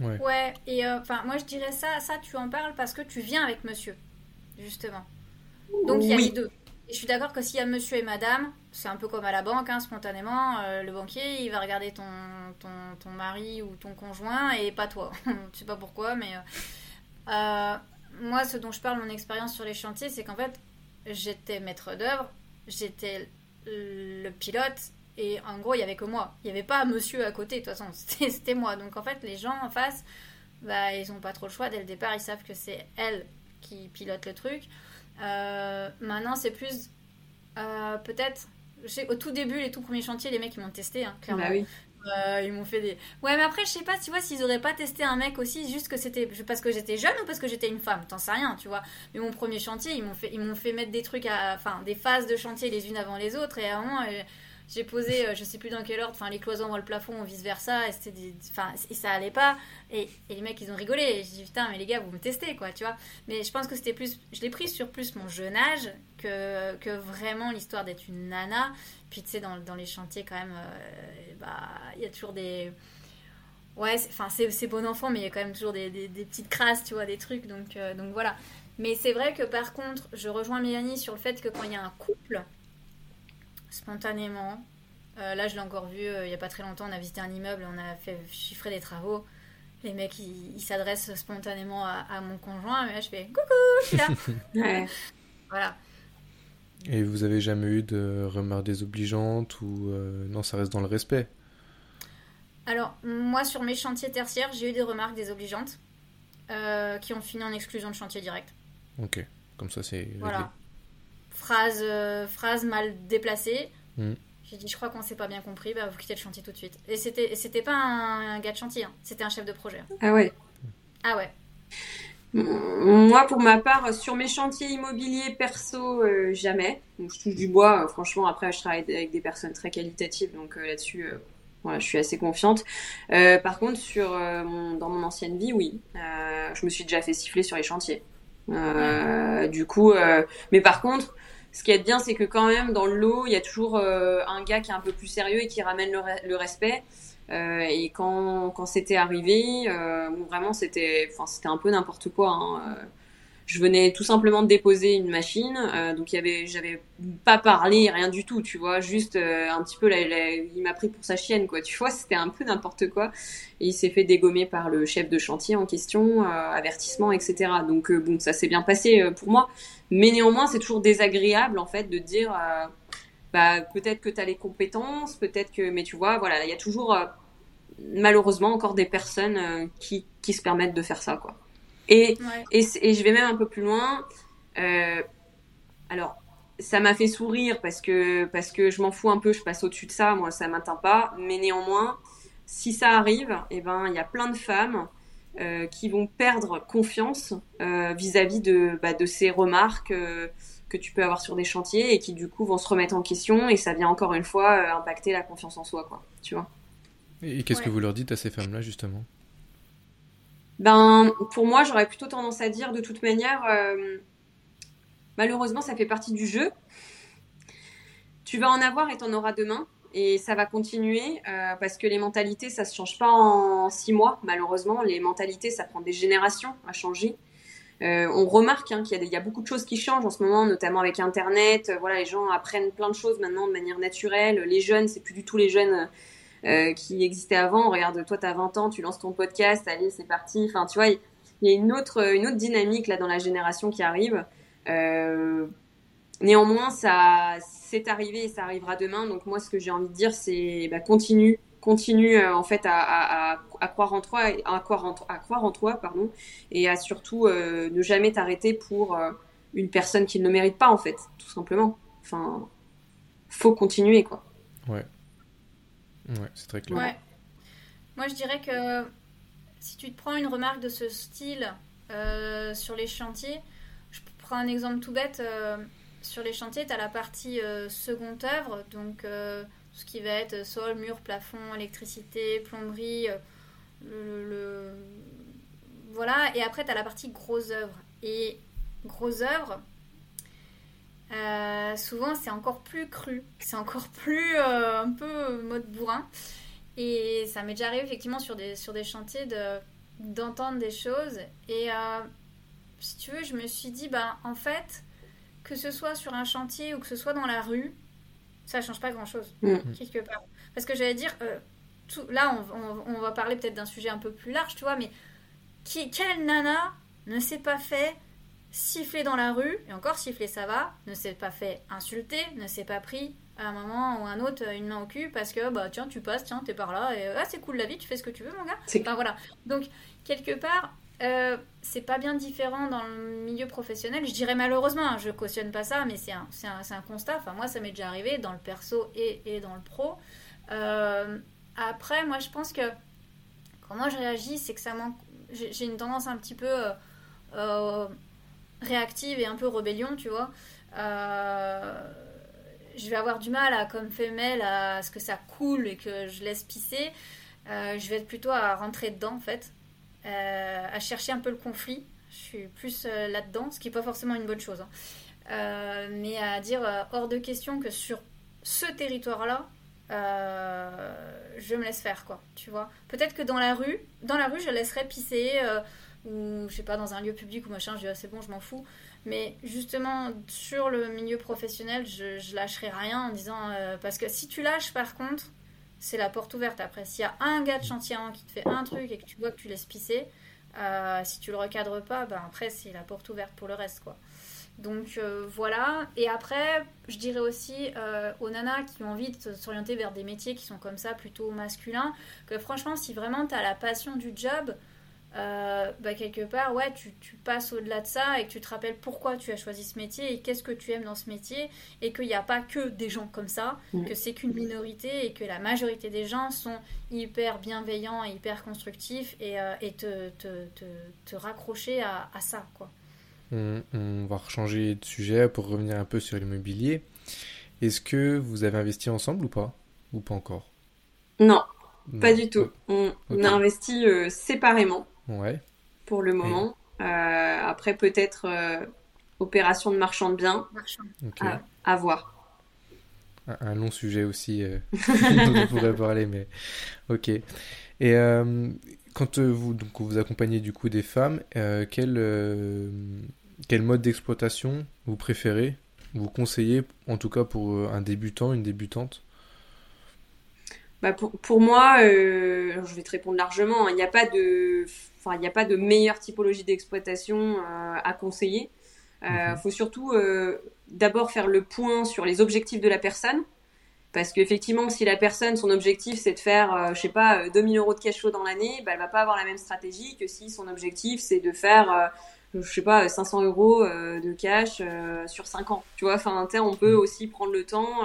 Ouais, et euh, enfin moi je dirais ça ça tu en parles parce que tu viens avec monsieur justement. Donc il y a les deux. Et je suis d'accord que s'il y a monsieur et madame c'est un peu comme à la banque hein, spontanément euh, le banquier il va regarder ton, ton, ton, mari ou ton conjoint et pas toi. [laughs] Je sais pas pourquoi mais moi ce dont je parle mon expérience sur les chantiers c'est qu'en fait j'étais maître d'œuvre j'étais le pilote et en gros il y avait que moi. Il n'y avait pas monsieur à côté de toute façon [laughs] c'était moi. Donc en fait les gens en face bah ils ont pas trop le choix. Dès le départ ils savent que c'est elle qui pilote le truc. Euh, maintenant c'est plus euh, peut-être au tout début les tout premiers chantiers les mecs ils m'ont testé hein, clairement. Bah euh, ils m'ont fait des. Ouais, mais après, je sais pas, tu vois, s'ils auraient pas testé un mec aussi, juste que c'était parce que j'étais jeune ou parce que j'étais une femme, t'en sais rien, tu vois. Mais mon premier chantier, ils m'ont fait, ils m'ont fait mettre des trucs à. Enfin, des phases de chantier les unes avant les autres, et à un moment, euh, j'ai posé, euh, je sais plus dans quel ordre, enfin, les cloisons dans le plafond vice versa, et, c'était enfin, et ça allait pas. Et, et, les mecs, ils ont rigolé. Et j'ai dit, putain, mais les gars, vous me testez, quoi, tu vois. Mais je pense que c'était plus. Je l'ai pris sur plus mon jeune âge que, que vraiment l'histoire d'être une nana. Puis tu sais, dans, dans, les chantiers, quand même, euh, bah, il y a toujours des. Ouais, enfin c'est bon enfant, mais il y a quand même toujours des, petites crasses, tu vois, des trucs. Donc, donc voilà. Mais c'est vrai que par contre, je rejoins Mélanie sur le fait que quand il y a un couple, spontanément, là je l'ai encore vu il n'y a pas très longtemps, on a visité un immeuble, on a fait chiffrer des travaux les mecs ils s'adressent spontanément à, mon conjoint, mais là je fais coucou, je suis là. [laughs] ouais. Voilà. Et vous avez jamais eu de remarques désobligeantes ou euh, non, ça reste dans le respect? Alors, moi sur mes chantiers tertiaires, j'ai eu des remarques désobligeantes euh, qui ont fini en exclusion de chantier direct. Ok, comme ça c'est. Voilà. Phrase, euh, phrase mal déplacée. Hmm. J'ai dit, je crois qu'on s'est pas bien compris, bah, vous quittez le chantier tout de suite. Et c'était, c'était pas un, gars de chantier, hein. c'était un chef de projet. Ah ouais. Ah ouais. Moi, pour ma part, sur mes chantiers immobiliers perso, euh, jamais. Donc, je touche du bois. Euh, franchement, après, je travaille avec des personnes très qualitatives, donc euh, là-dessus, voilà, je suis assez confiante. par contre, sur dans mon ancienne vie, oui, je me suis déjà fait siffler sur les chantiers. du coup, mais par contre, ce qui est bien, c'est que quand même, dans le lot, il y a toujours un gars qui est un peu plus sérieux et qui ramène le respect. Euh, et quand, quand c'était arrivé, euh, vraiment c'était un peu n'importe quoi. Hein. Euh, je venais tout simplement de déposer une machine, euh, donc il y avait, j'avais pas parlé, rien du tout, tu vois, juste euh, un petit peu, il m'a pris pour sa chienne, quoi, tu vois, [laughs] c'était un peu n'importe quoi. Et il s'est fait dégommer par le chef de chantier en question, avertissement, etc. Donc bon, ça s'est bien passé pour moi, mais néanmoins c'est toujours désagréable en fait de dire bah, peut-être que tu as les compétences, peut-être que, mais tu vois, voilà, il y a toujours euh, malheureusement encore des personnes euh, qui, qui, se permettent de faire ça, quoi. Et, et, et, je vais même un peu plus loin. Euh, alors, ça m'a fait sourire parce que, parce que je m'en fous un peu, je passe au-dessus de ça, moi ça m'atteint pas, mais néanmoins, si ça arrive, eh ben, il y a plein de femmes euh, qui vont perdre confiance vis-à-vis de, bah, de ces remarques que tu peux avoir sur des chantiers et qui du coup vont se remettre en question et ça vient encore une fois euh, impacter la confiance en soi, quoi. Tu vois? Et qu'est-ce que vous leur dites à ces femmes-là justement? Ben, pour moi, j'aurais plutôt tendance à dire de toute manière, euh, malheureusement, ça fait partie du jeu. Tu vas en avoir et t'en auras demain. Et ça va continuer euh, parce que les mentalités, ça se change pas en six mois, malheureusement. Les mentalités, ça prend des générations à changer. Euh, on remarque hein, qu'il y, a beaucoup de choses qui changent en ce moment, notamment avec Internet. Voilà, les gens apprennent plein de choses maintenant de manière naturelle. Les jeunes, c'est plus du tout les jeunes qui existaient avant. Regarde, toi, tu as 20 ans, tu lances ton podcast, allez, c'est parti. Enfin, tu vois, il y, a une autre, une autre dynamique là dans la génération qui arrive. néanmoins, ça, c'est arrivé et ça arrivera demain. Donc moi, ce que j'ai envie de dire, c'est bah, continue, continue euh, en fait à, croire en toi, à croire à croire en toi, pardon, et à surtout euh, ne jamais t'arrêter pour euh, une personne qui ne le mérite pas en fait, tout simplement. Enfin, faut continuer quoi. Ouais. Ouais, c'est très clair. Moi, je dirais que si tu te prends une remarque de ce style sur les chantiers, je prends un exemple tout bête. sur les chantiers, tu as la partie seconde œuvre, donc ce qui va être sol, mur, plafond, électricité, plomberie, euh, le, voilà. Et après, tu as la partie gros œuvres. Et gros œuvres, euh, souvent, c'est encore plus cru. C'est encore plus euh, un peu mode bourrin. Et ça m'est déjà arrivé effectivement sur des, sur des chantiers de, d'entendre des choses. Et si tu veux, je me suis dit, bah, en fait, que ce soit sur un chantier ou que ce soit dans la rue, ça change pas grand chose, mm. quelque part. Parce que j'allais dire, euh, tout, là, on, on, va parler peut-être d'un sujet un peu plus large, tu vois, mais qui, quelle nana ne s'est pas fait siffler dans la rue, et encore siffler ça va, ne s'est pas fait insulter, ne s'est pas pris à un moment ou à un autre une main au cul parce que bah tiens tu passes, tiens t'es par là et ah c'est cool la vie, tu fais ce que tu veux mon gars. Enfin voilà. Donc quelque part euh, c'est pas bien différent dans le milieu professionnel. Je dirais malheureusement, hein, je cautionne pas ça, mais c'est un, un, un, constat. Enfin, moi, ça m'est déjà arrivé dans le perso et, et dans le pro. Euh, après, moi, je pense que comment je réagis, c'est que ça manque. J'ai une tendance un petit peu euh, réactive et un peu rébellion, tu vois. je vais avoir du mal à, comme femelle, à ce que ça coule et que je laisse pisser. je vais être plutôt à rentrer dedans, en fait. Euh, à chercher un peu le conflit. Je suis plus euh, là-dedans, ce qui n'est pas forcément une bonne chose. Hein. Euh, mais à dire hors de question que sur ce territoire-là, je me laisse faire, quoi, tu vois. Peut-être que dans la rue, dans la rue, je laisserais pisser, ou je sais pas, dans un lieu public ou machin, je dis, ah, c'est bon, je m'en fous. Mais justement, sur le milieu professionnel, je, lâcherai rien en disant. parce que si tu lâches, par contre, c'est la porte ouverte après. S'il y a un gars de chantier qui te fait un truc et que tu vois que tu laisses pisser, euh, si tu le recadres pas, ben après c'est la porte ouverte pour le reste quoi. Donc euh, voilà. Et après, je dirais aussi euh, aux nanas qui ont envie de s'orienter vers des métiers qui sont comme ça, plutôt masculins, que franchement, si vraiment tu la passion du job, euh, bah, quelque part, ouais, tu, tu passes au-delà de ça et que tu te rappelles pourquoi tu as choisi ce métier et qu'est-ce que tu aimes dans ce métier et qu'il n'y a pas que des gens comme ça, mm. que c'est qu'une minorité et que la majorité des gens sont hyper bienveillants et hyper constructifs et, euh, et te, te, te, te, raccrocher à, à ça, quoi. On, on, va changer de sujet pour revenir un peu sur l'immobilier. Est-ce que vous avez investi ensemble ou pas? Ou pas encore? Non, pas du tout. On, on a investi euh, séparément. Ouais. Pour le moment. Euh, après, peut-être euh, opération de marchand de biens. À, voir. Un, long sujet aussi euh, [laughs] [laughs] dont on pourrait parler, mais ok. Et quand vous, donc, vous accompagnez du coup des femmes, quel, quel mode d'exploitation vous préférez Vous conseillez, en tout cas pour un débutant, une débutante? Bah pour, pour, moi, je vais te répondre largement, hein. il n'y a pas de il n'y a pas de meilleure typologie d'exploitation euh, à conseiller. Il euh, mhm. faut surtout euh, d'abord faire le point sur les objectifs de la personne. Parce qu'effectivement, si la personne, son objectif, c'est de faire, je sais pas, 2000 euros de cash flow dans l'année, bah, elle va pas avoir la même stratégie que si son objectif, c'est de faire je sais pas, 500 euros euh, de cash euh, sur 5 ans. Tu vois, enfin, on peut mm. aussi prendre le temps.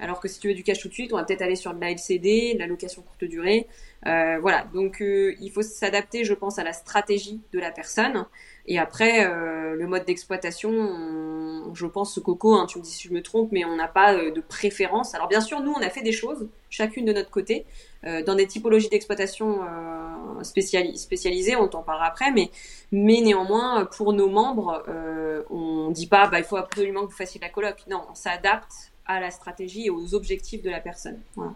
Euh, alors que si tu veux du cash tout de suite, on va peut-être aller sur de la LCD, de la location courte durée. voilà, donc il faut s'adapter, je pense, à la stratégie de la personne. Et après, le mode d'exploitation, je pense, Coco, hein, tu me dis si je me trompe, mais on n'a pas de préférence. Alors bien sûr, nous, on a fait des choses, chacune de notre côté. Euh, dans des typologies d'exploitation euh, spécialisées, on t'en parlera après, mais, mais néanmoins, pour nos membres, euh, on ne dit pas bah, il faut absolument que vous fassiez la coloc. Non, on s'adapte à la stratégie et aux objectifs de la personne. Voilà.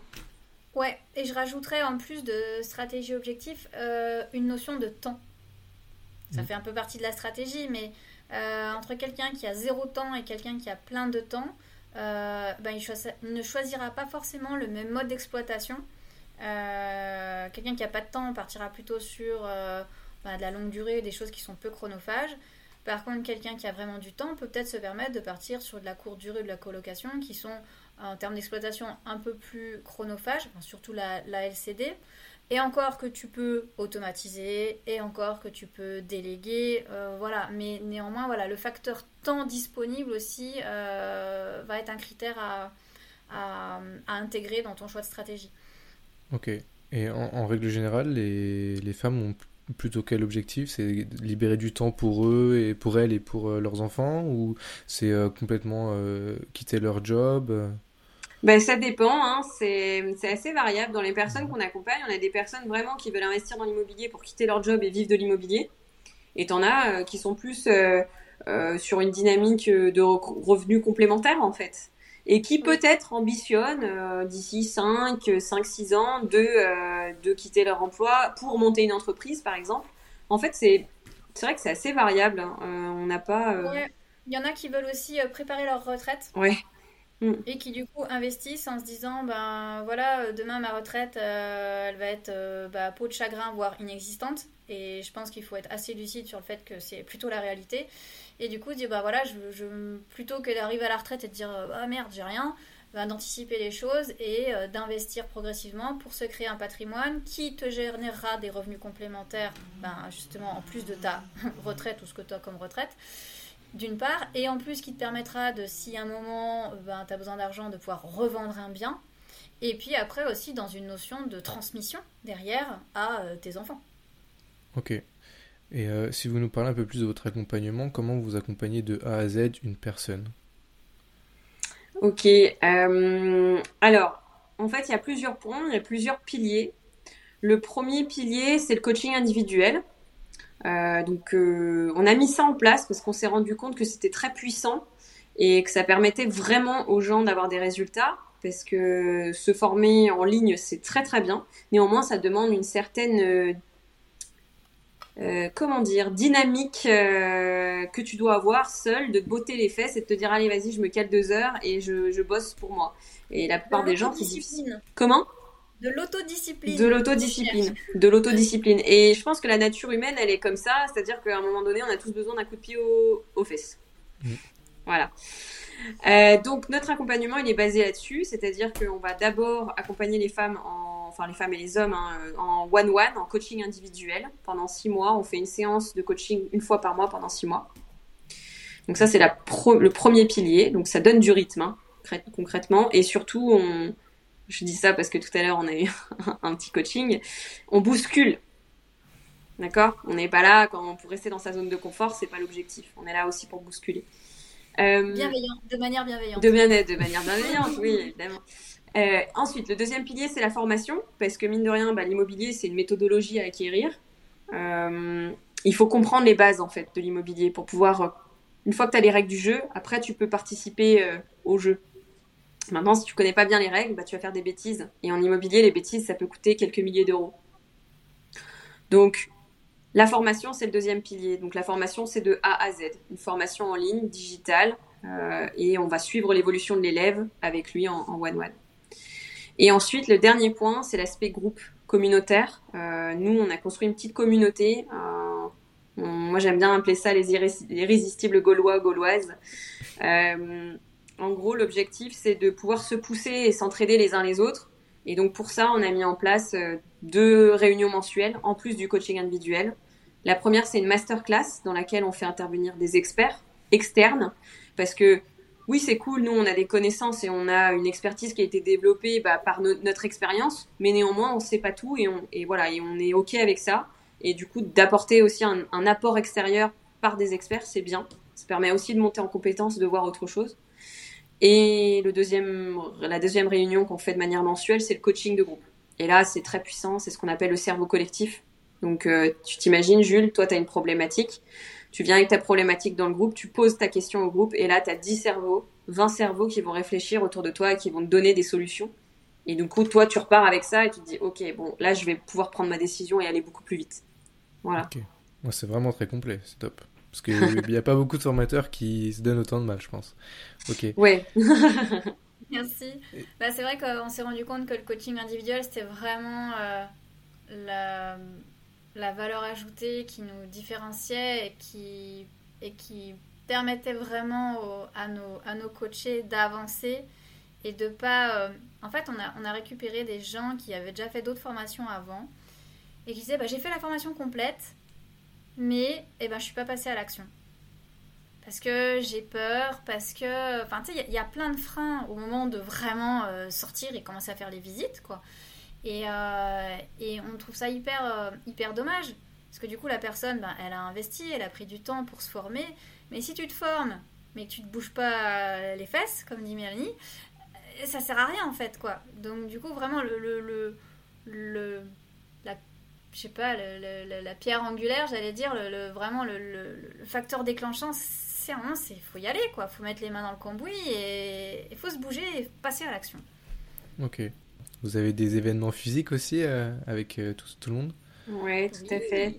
Ouais, et je rajouterais en plus de stratégie objectif une notion de temps. Ça mmh. fait un peu partie de la stratégie, mais entre quelqu'un qui a zéro temps et quelqu'un qui a plein de temps, ben, il, ne choisira pas forcément le même mode d'exploitation. Euh, quelqu'un qui n'a pas de temps partira plutôt sur euh, bah, de la longue durée, des choses qui sont peu chronophages. Par contre, quelqu'un qui a vraiment du temps peut peut-être se permettre de partir sur de la courte durée de la colocation, qui sont en termes d'exploitation un peu plus chronophages, surtout la, LCD. Et encore que tu peux automatiser, et encore que tu peux déléguer, euh, voilà. Mais néanmoins, voilà, le facteur temps disponible aussi va être un critère à, intégrer dans ton choix de stratégie. Ok. Et en, règle générale, les, femmes ont plutôt quel objectif? C'est libérer du temps pour eux et pour elles et pour euh, leurs enfants? Ou c'est euh, complètement euh, quitter leur job ben, ça dépend, hein. c'est assez variable. Dans les personnes qu'on accompagne, on a des personnes vraiment qui veulent investir dans l'immobilier pour quitter leur job et vivre de l'immobilier. Et t'en as qui sont plus sur une dynamique de revenus complémentaires en fait et qui peut-être ambitionnent euh, d'ici 5, 5, 6 ans de, euh, de quitter leur emploi pour monter une entreprise, par exemple. En fait, c'est vrai que c'est assez variable. Hein. Euh, on n'a pas. Il y en a qui veulent aussi préparer leur retraite. Ouais. Mm. Et qui du coup investissent en se disant ben voilà demain ma retraite elle va être bah, peau de chagrin voire inexistante. Et je pense qu'il faut être assez lucide sur le fait que c'est plutôt la réalité. Et du coup, dit bah voilà, je, plutôt que d'arriver à la retraite et de dire ah merde, j'ai rien, bah, d'anticiper les choses et euh, d'investir progressivement pour se créer un patrimoine qui te générera des revenus complémentaires, ben, justement en plus de ta [laughs] retraite ou ce que tu as comme retraite, d'une part, et en plus qui te permettra de, si à un moment ben, tu as besoin d'argent, de pouvoir revendre un bien, et puis après aussi dans une notion de transmission derrière à euh, tes enfants. Ok. Et euh, si vous nous parlez un peu plus de votre accompagnement, comment vous accompagnez de A à Z une personne? Ok. Euh, alors, en fait, il y a plusieurs points, il y a plusieurs piliers. Le premier pilier, c'est le coaching individuel. Euh, donc, on a mis ça en place parce qu'on s'est rendu compte que c'était très puissant et que ça permettait vraiment aux gens d'avoir des résultats. parce que se former en ligne, c'est très très bien. Néanmoins, ça demande une certaine, euh, euh, comment dire, dynamique euh, que tu dois avoir seul, de te botter les fesses et de te dire allez vas-y, je me cale deux heures et je, je bosse pour moi. Et la plupart des gens, c'est difficile. Comment? De l'autodiscipline. De l'autodiscipline. De l'autodiscipline. Et je pense que la nature humaine, elle est comme ça, c'est-à-dire qu'à un moment donné, on a tous besoin d'un coup de pied aux, fesses. Mm. Voilà. Euh, donc notre accompagnement il est basé là-dessus, c'est-à-dire qu'on va d'abord accompagner les femmes, en, enfin les femmes et les hommes hein, en one-one, en coaching individuel pendant six mois. On fait une séance de coaching une fois par mois pendant six mois. Donc ça c'est le premier pilier, donc ça donne du rythme hein, concrètement et surtout on, je dis ça parce que tout à l'heure on a eu [laughs] un petit coaching, on bouscule. D'accord? On n'est pas là quand pour rester dans sa zone de confort, c'est pas l'objectif. On est là aussi pour bousculer. Euh, bienveillant, de manière bienveillante. De, bien, de manière bienveillante, oui, évidemment. Euh, ensuite, le deuxième pilier, c'est la formation, parce que mine de rien, bah, l'immobilier, c'est une méthodologie à acquérir. Euh, il faut comprendre les bases, en fait, de l'immobilier pour pouvoir, une fois que tu as les règles du jeu, après, tu peux participer au jeu. Maintenant, si tu connais pas bien les règles, bah, tu vas faire des bêtises. Et en immobilier, les bêtises, ça peut coûter quelques milliers d'euros. Donc, la formation, c'est le deuxième pilier. Donc la formation, c'est de A à Z. Une formation en ligne, digitale, euh, et on va suivre l'évolution de l'élève avec lui en one-one. Et ensuite, le dernier point, c'est l'aspect groupe communautaire. Euh, nous, on a construit une petite communauté. Euh, moi, j'aime bien appeler ça les irrésistibles gaulois, gauloises. En gros, l'objectif, c'est de pouvoir se pousser et s'entraider les uns les autres. Et donc, pour ça, on a mis en place deux réunions mensuelles en plus du coaching individuel. La première, c'est une masterclass dans laquelle on fait intervenir des experts externes parce que oui, c'est cool, nous on a des connaissances et on a une expertise qui a été développée bah, par notre expérience, mais néanmoins on ne sait pas tout et, on, voilà, et on est OK avec ça. Et du coup, d'apporter aussi un, un, apport extérieur par des experts, c'est bien. Ça permet aussi de monter en compétence, de voir autre chose. Et le deuxième, la deuxième réunion qu'on fait de manière mensuelle, c'est le coaching de groupe. Et là, c'est très puissant, c'est ce qu'on appelle le cerveau collectif. Donc, euh, tu t'imagines, Jules, toi, tu as une problématique. Tu viens avec ta problématique dans le groupe, tu poses ta question au groupe, et là, tu as 10 cerveaux, 20 cerveaux qui vont réfléchir autour de toi et qui vont te donner des solutions. Et du coup, toi, tu repars avec ça et tu te dis, OK, bon, là, je vais pouvoir prendre ma décision et aller beaucoup plus vite. Voilà. Ok. Moi, c'est vraiment très complet, c'est top. Parce qu'il n'y a pas beaucoup de formateurs qui se donnent autant de mal, je pense. Ok. Ouais. [laughs] Merci. Bah, c'est vrai qu'on s'est rendu compte que le coaching individuel, c'était vraiment euh, la, la, valeur ajoutée qui nous différenciait et qui, et qui permettait vraiment à, nos, à nos coachés d'avancer et de pas... Euh, en fait, on a, on a récupéré des gens qui avaient déjà fait d'autres formations avant et qui disaient, bah, j'ai fait la formation complète, mais eh ben, je suis pas passé à l'action parce que j'ai peur, parce que. Enfin, tu sais, il y, a plein de freins au moment de vraiment euh, sortir et commencer à faire les visites, quoi. Et, euh, et on trouve ça hyper, euh, hyper dommage. Parce que du coup, la personne, ben, elle a investi, elle a pris du temps pour se former. Mais si tu te formes, mais que tu te bouges pas les fesses, comme dit Mélanie, ça sert à rien, en fait, quoi. Donc, du coup, vraiment, le. le, je sais pas, la pierre angulaire, j'allais dire, le, vraiment le, facteur déclenchant, c'est il faut y aller, quoi. faut mettre les mains dans le cambouis et il faut se bouger et passer à l'action. Ok. Vous avez des événements physiques aussi euh, avec euh, tout, tout, le monde? Ouais, tout à fait.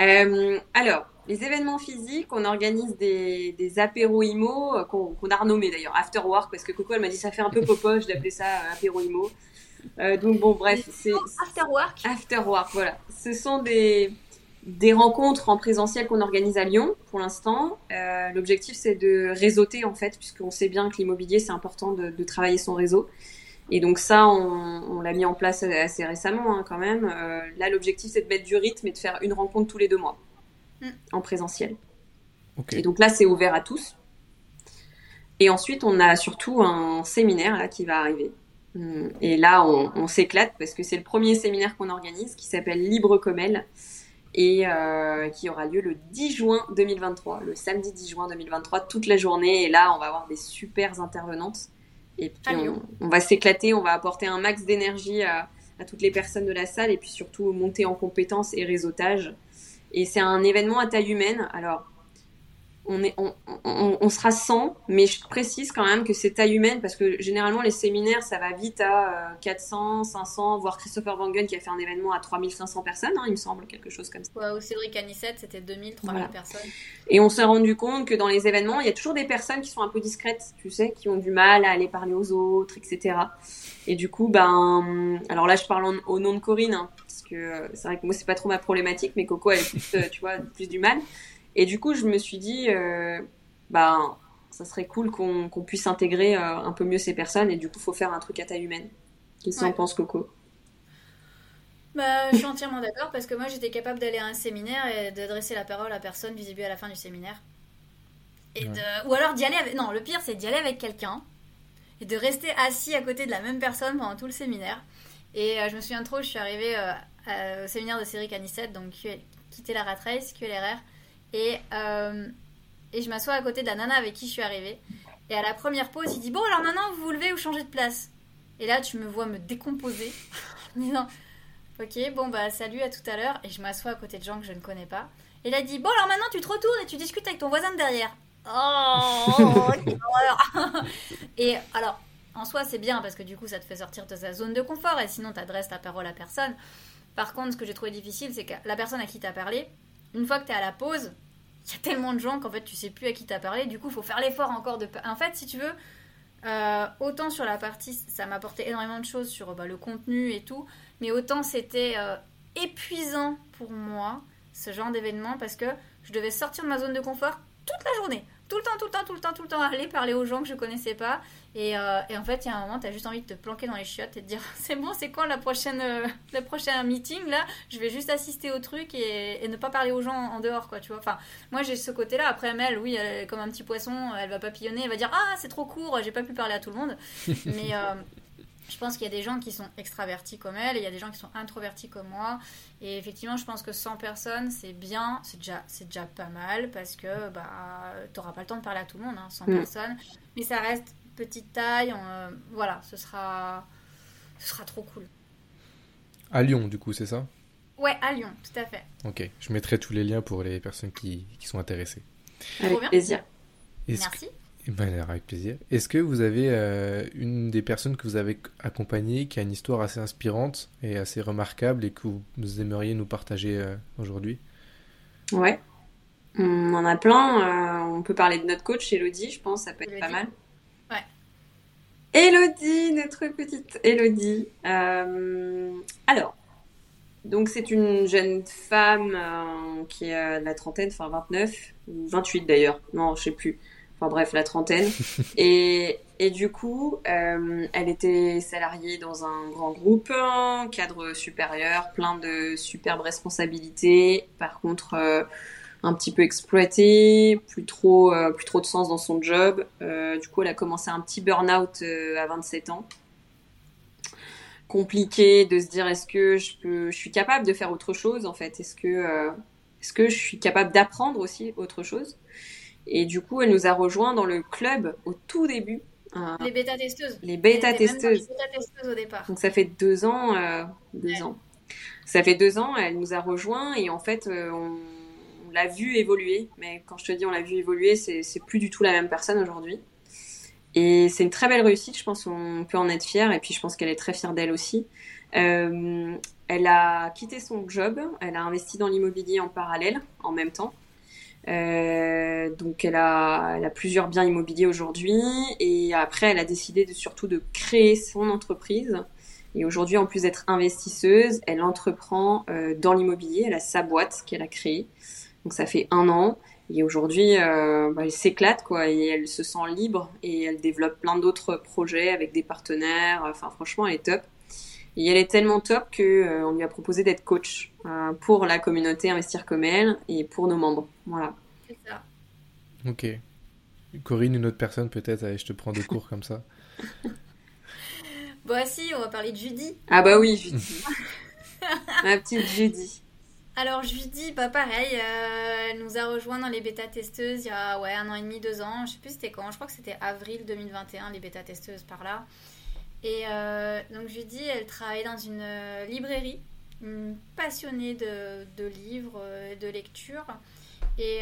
Euh, alors, les événements physiques, on organise des, des apéros IMO qu'on a renommés d'ailleurs After Work parce que Coco elle m'a dit ça fait un peu popoche d'appeler ça apéro IMO. Donc bon, bref, c'est After Work. After Work, voilà. Ce sont des des rencontres en présentiel qu'on organise à Lyon pour l'instant. Euh, l'objectif c'est de réseauter en fait, puisqu'on sait bien que l'immobilier c'est important de, travailler son réseau. Et donc ça, on, l'a mis en place assez récemment hein, quand même. Euh, là, l'objectif c'est de mettre du rythme et de faire une rencontre tous les deux mois mm. en présentiel. Et donc là, c'est ouvert à tous. Et ensuite, on a surtout un séminaire là qui va arriver. Mm. Et là, on, on s'éclate parce que c'est le premier séminaire qu'on organise qui s'appelle Libre comme elle et euh, qui aura lieu le 10 juin 2023, le samedi 10 juin 2023, toute la journée. Et là, on va avoir des super intervenantes. Et puis, on, va s'éclater, on va apporter un max d'énergie à, toutes les personnes de la salle et puis surtout monter en compétences et réseautage. Et c'est un événement à taille humaine. Alors, on est, on, sera 100, mais je précise quand même que c'est taille humaine parce que généralement les séminaires ça va vite à 400, 500, voire Christopher Wangen qui a fait un événement à 3500 personnes, hein, il me semble, quelque chose comme ça. Ouais, ou Cédric Anissette, c'était 2000, 3000 personnes. Et on s'est rendu compte que dans les événements, il y a toujours des personnes qui sont un peu discrètes, tu sais, qui ont du mal à aller parler aux autres, etc. Et du coup, ben, alors là je parle au nom de Corinne, hein, parce que c'est vrai que moi c'est pas trop ma problématique, mais Coco elle a plus, tu vois, plus du mal. Et du coup, je me suis dit, euh, bah, ça serait cool qu'on puisse intégrer euh, un peu mieux ces personnes. Et du coup, il faut faire un truc à taille humaine. Qu'est-ce que ouais. pense, Coco? Bah, je suis entièrement d'accord parce que moi j'étais capable d'aller à un séminaire et d'adresser la parole à personne du début à la fin du séminaire. Et de... Ou alors d'y aller avec. Non, le pire c'est d'y aller avec quelqu'un et de rester assis à côté de la même personne pendant tout le séminaire. Et euh, je me souviens trop, je suis arrivée au séminaire de Cédric Anissette, donc quitter la rat race, QLRR. Et, euh, et je m'assois à côté de la nana avec qui je suis arrivée. Et à la première pause, il dit Bon, alors maintenant, vous vous levez ou changez de place Et là, tu me vois me décomposer [laughs] en disant Ok, bon, bah salut, à tout à l'heure. Et je m'assois à côté de gens que je ne connais pas. Et il a dit Bon, alors maintenant, tu te retournes et tu discutes avec ton voisin de derrière. Oh, [laughs] horreur Et alors, en soi, c'est bien parce que du coup, ça te fait sortir de ta zone de confort et sinon, tu adresses ta parole à personne. Par contre, ce que j'ai trouvé difficile, c'est que la personne à qui tu as parlé, une fois que tu es à la pause, il y a tellement de gens qu'en fait tu sais plus à qui t'as parlé. Du coup, il faut faire l'effort encore de. En fait, si tu veux, euh, autant sur la partie, ça m'a apporté énormément de choses sur bah, le contenu et tout, mais autant c'était euh, épuisant pour moi ce genre d'événement parce que je devais sortir de ma zone de confort toute la journée tout le temps, tout le temps, tout le temps, tout le temps aller parler aux gens que je connaissais pas. Et, euh, et en fait, il y a un moment, tu as juste envie de te planquer dans les chiottes et de dire [laughs] c'est bon, c'est quand la prochaine, euh, le prochain meeting là? Je vais juste assister au truc et, et, ne pas parler aux gens en dehors, quoi, tu vois? Enfin, moi j'ai ce côté-là. Après, Mel, oui, elle est comme un petit poisson, elle va papillonner, elle va dire ah, c'est trop court, j'ai pas pu parler à tout le monde. [laughs] Mais. Euh, je pense qu'il y a des gens qui sont extravertis comme elle et il y a des gens qui sont introvertis comme moi. Et effectivement, je pense que 100 personnes, c'est bien, c'est déjà, c'est déjà pas mal parce que bah, tu n'auras pas le temps de parler à tout le monde, 100 hein, mm. personnes. Mais ça reste petite taille. Euh, voilà, ce sera, ce sera trop cool. À Lyon, du coup, c'est ça? Ouais, à Lyon, tout à fait. Ok, je mettrai tous les liens pour les personnes qui, qui sont intéressées. Avec plaisir. Merci. Ben, avec plaisir. Est-ce que vous avez euh, une des personnes que vous avez accompagnées qui a une histoire assez inspirante et assez remarquable et que vous aimeriez nous partager euh, aujourd'hui? Ouais. On en a plein. Euh, on peut parler de notre coach, Elodie, je pense, ça peut être pas mal. Elodie, notre petite Elodie. alors, donc c'est une jeune femme qui a la trentaine, enfin 29, ou 28 d'ailleurs, non, je sais plus enfin bref, la trentaine. [laughs] et, et du coup, euh, elle était salariée dans un grand groupe, cadre supérieur, plein de superbes responsabilités. Par contre, euh, un petit peu exploitée, plus trop, euh, plus trop de sens dans son job. du coup, elle a commencé un petit burn-out à 27 ans. Compliqué de se dire est-ce que je, peux, je suis capable de faire autre chose en fait? Est-ce que, est-ce que je suis capable d'apprendre aussi autre chose? Et du coup, elle nous a rejoint dans le club au tout début. Euh, les bêta-testeuses. Les bêta-testeuses. au départ. Donc ça fait deux ans. Euh, deux ans. Ça fait deux ans, elle nous a rejoint et en fait, euh, on, l'a vu évoluer. Mais quand je te dis on l'a vu évoluer, c'est plus du tout la même personne aujourd'hui. Et c'est une très belle réussite, je pense qu'on peut en être fier. Et puis je pense qu'elle est très fière d'elle aussi. elle a quitté son job, elle a investi dans l'immobilier en parallèle, en même temps. Euh, donc elle a, plusieurs biens immobiliers aujourd'hui et après elle a décidé surtout de créer son entreprise. Et aujourd'hui, en plus d'être investisseuse, elle entreprend euh, dans l'immobilier. Elle a sa boîte qu'elle a créée. Donc ça fait un an. Et aujourd'hui, euh, bah, elle s'éclate quoi. Et elle se sent libre et elle développe plein d'autres projets avec des partenaires. Enfin, franchement, elle est top. Et elle est tellement top que euh, on lui a proposé d'être coach euh, pour la communauté Investir comme elle et pour nos membres. Voilà. C'est ça. Ok. Corinne, une autre personne peut-être, je te prends des cours comme ça. Bon, [laughs] bah, si, on va parler de Judy. Ah bah oui, Judy. [laughs] Ma petite Judy. Alors Judy, bah pareil, euh, elle nous a rejoint dans les bêta-testeuses il y a ouais, un an et demi, deux ans. Je sais plus c'était quand, je crois que c'était avril 2021, les bêta-testeuses par là. Et euh, donc Judy, elle travaille dans une euh, librairie, passionnée de, livres, euh, de lecture. Et,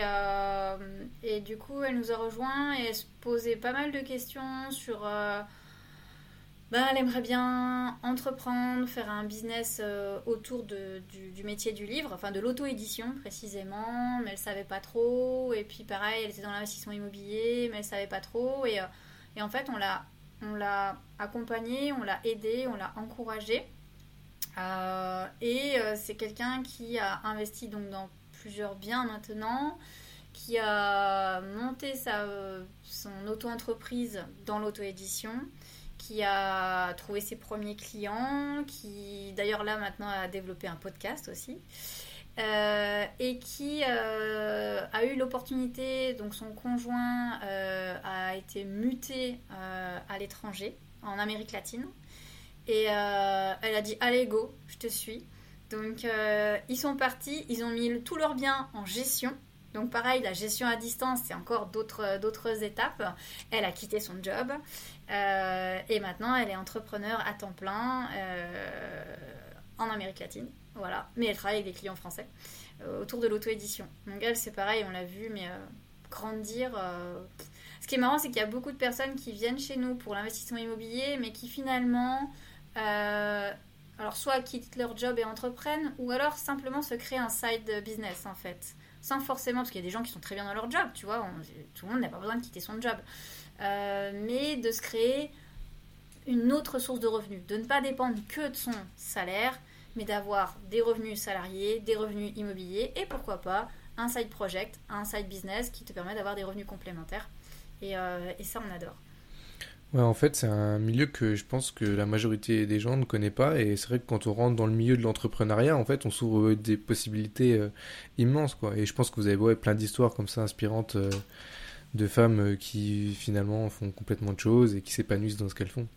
et du coup, elle nous a rejoint et elle se posait pas mal de questions sur. Euh, bah, elle aimerait bien entreprendre, faire un business euh, autour de, du, métier du livre, enfin de l'auto-édition précisément, mais elle savait pas trop. Et puis pareil, elle était dans l'investissement immobilier, mais elle savait pas trop. Et, et en fait, on l'a, accompagnée, on l'a aidée, on l'a encouragée. et c'est quelqu'un qui a investi donc dans plusieurs biens maintenant, qui a monté sa, son auto-entreprise dans l'auto-édition, qui a trouvé ses premiers clients, qui d'ailleurs là maintenant a développé un podcast aussi. Euh, et qui euh, a eu l'opportunité, donc son conjoint euh, a été muté à l'étranger, en Amérique latine. Et elle a dit Allez, go, je te suis. Donc ils sont partis, ils ont mis tous leurs biens en gestion. Donc pareil, la gestion à distance, c'est encore d'autres étapes. Elle a quitté son job euh, et maintenant elle est entrepreneur à temps plein euh, en Amérique latine. Voilà, mais elle travaille avec des clients français autour de l'auto-édition. Donc elle, c'est pareil, on l'a vu, mais grandir. Ce qui est marrant, c'est qu'il y a beaucoup de personnes qui viennent chez nous pour l'investissement immobilier, mais qui finalement alors soit quittent leur job et entreprennent, ou alors simplement se créent un side business en fait. Sans forcément, parce qu'il y a des gens qui sont très bien dans leur job, tu vois, tout le monde n'a pas besoin de quitter son job. Euh, mais de se créer une autre source de revenus, de ne pas dépendre que de son salaire, mais d'avoir des revenus salariés, des revenus immobiliers, et pourquoi pas un side project, un side business qui te permet d'avoir des revenus complémentaires. et euh, ça, on adore. Ouais, en fait, c'est un milieu que je pense que la majorité des gens ne connaît pas. Et c'est vrai que quand on rentre dans le milieu de l'entrepreneuriat, en fait, on s'ouvre des possibilités euh, immenses, quoi. Et je pense que vous avez plein d'histoires comme ça inspirantes de femmes euh, qui finalement font complètement de choses et qui s'épanouissent dans ce qu'elles font.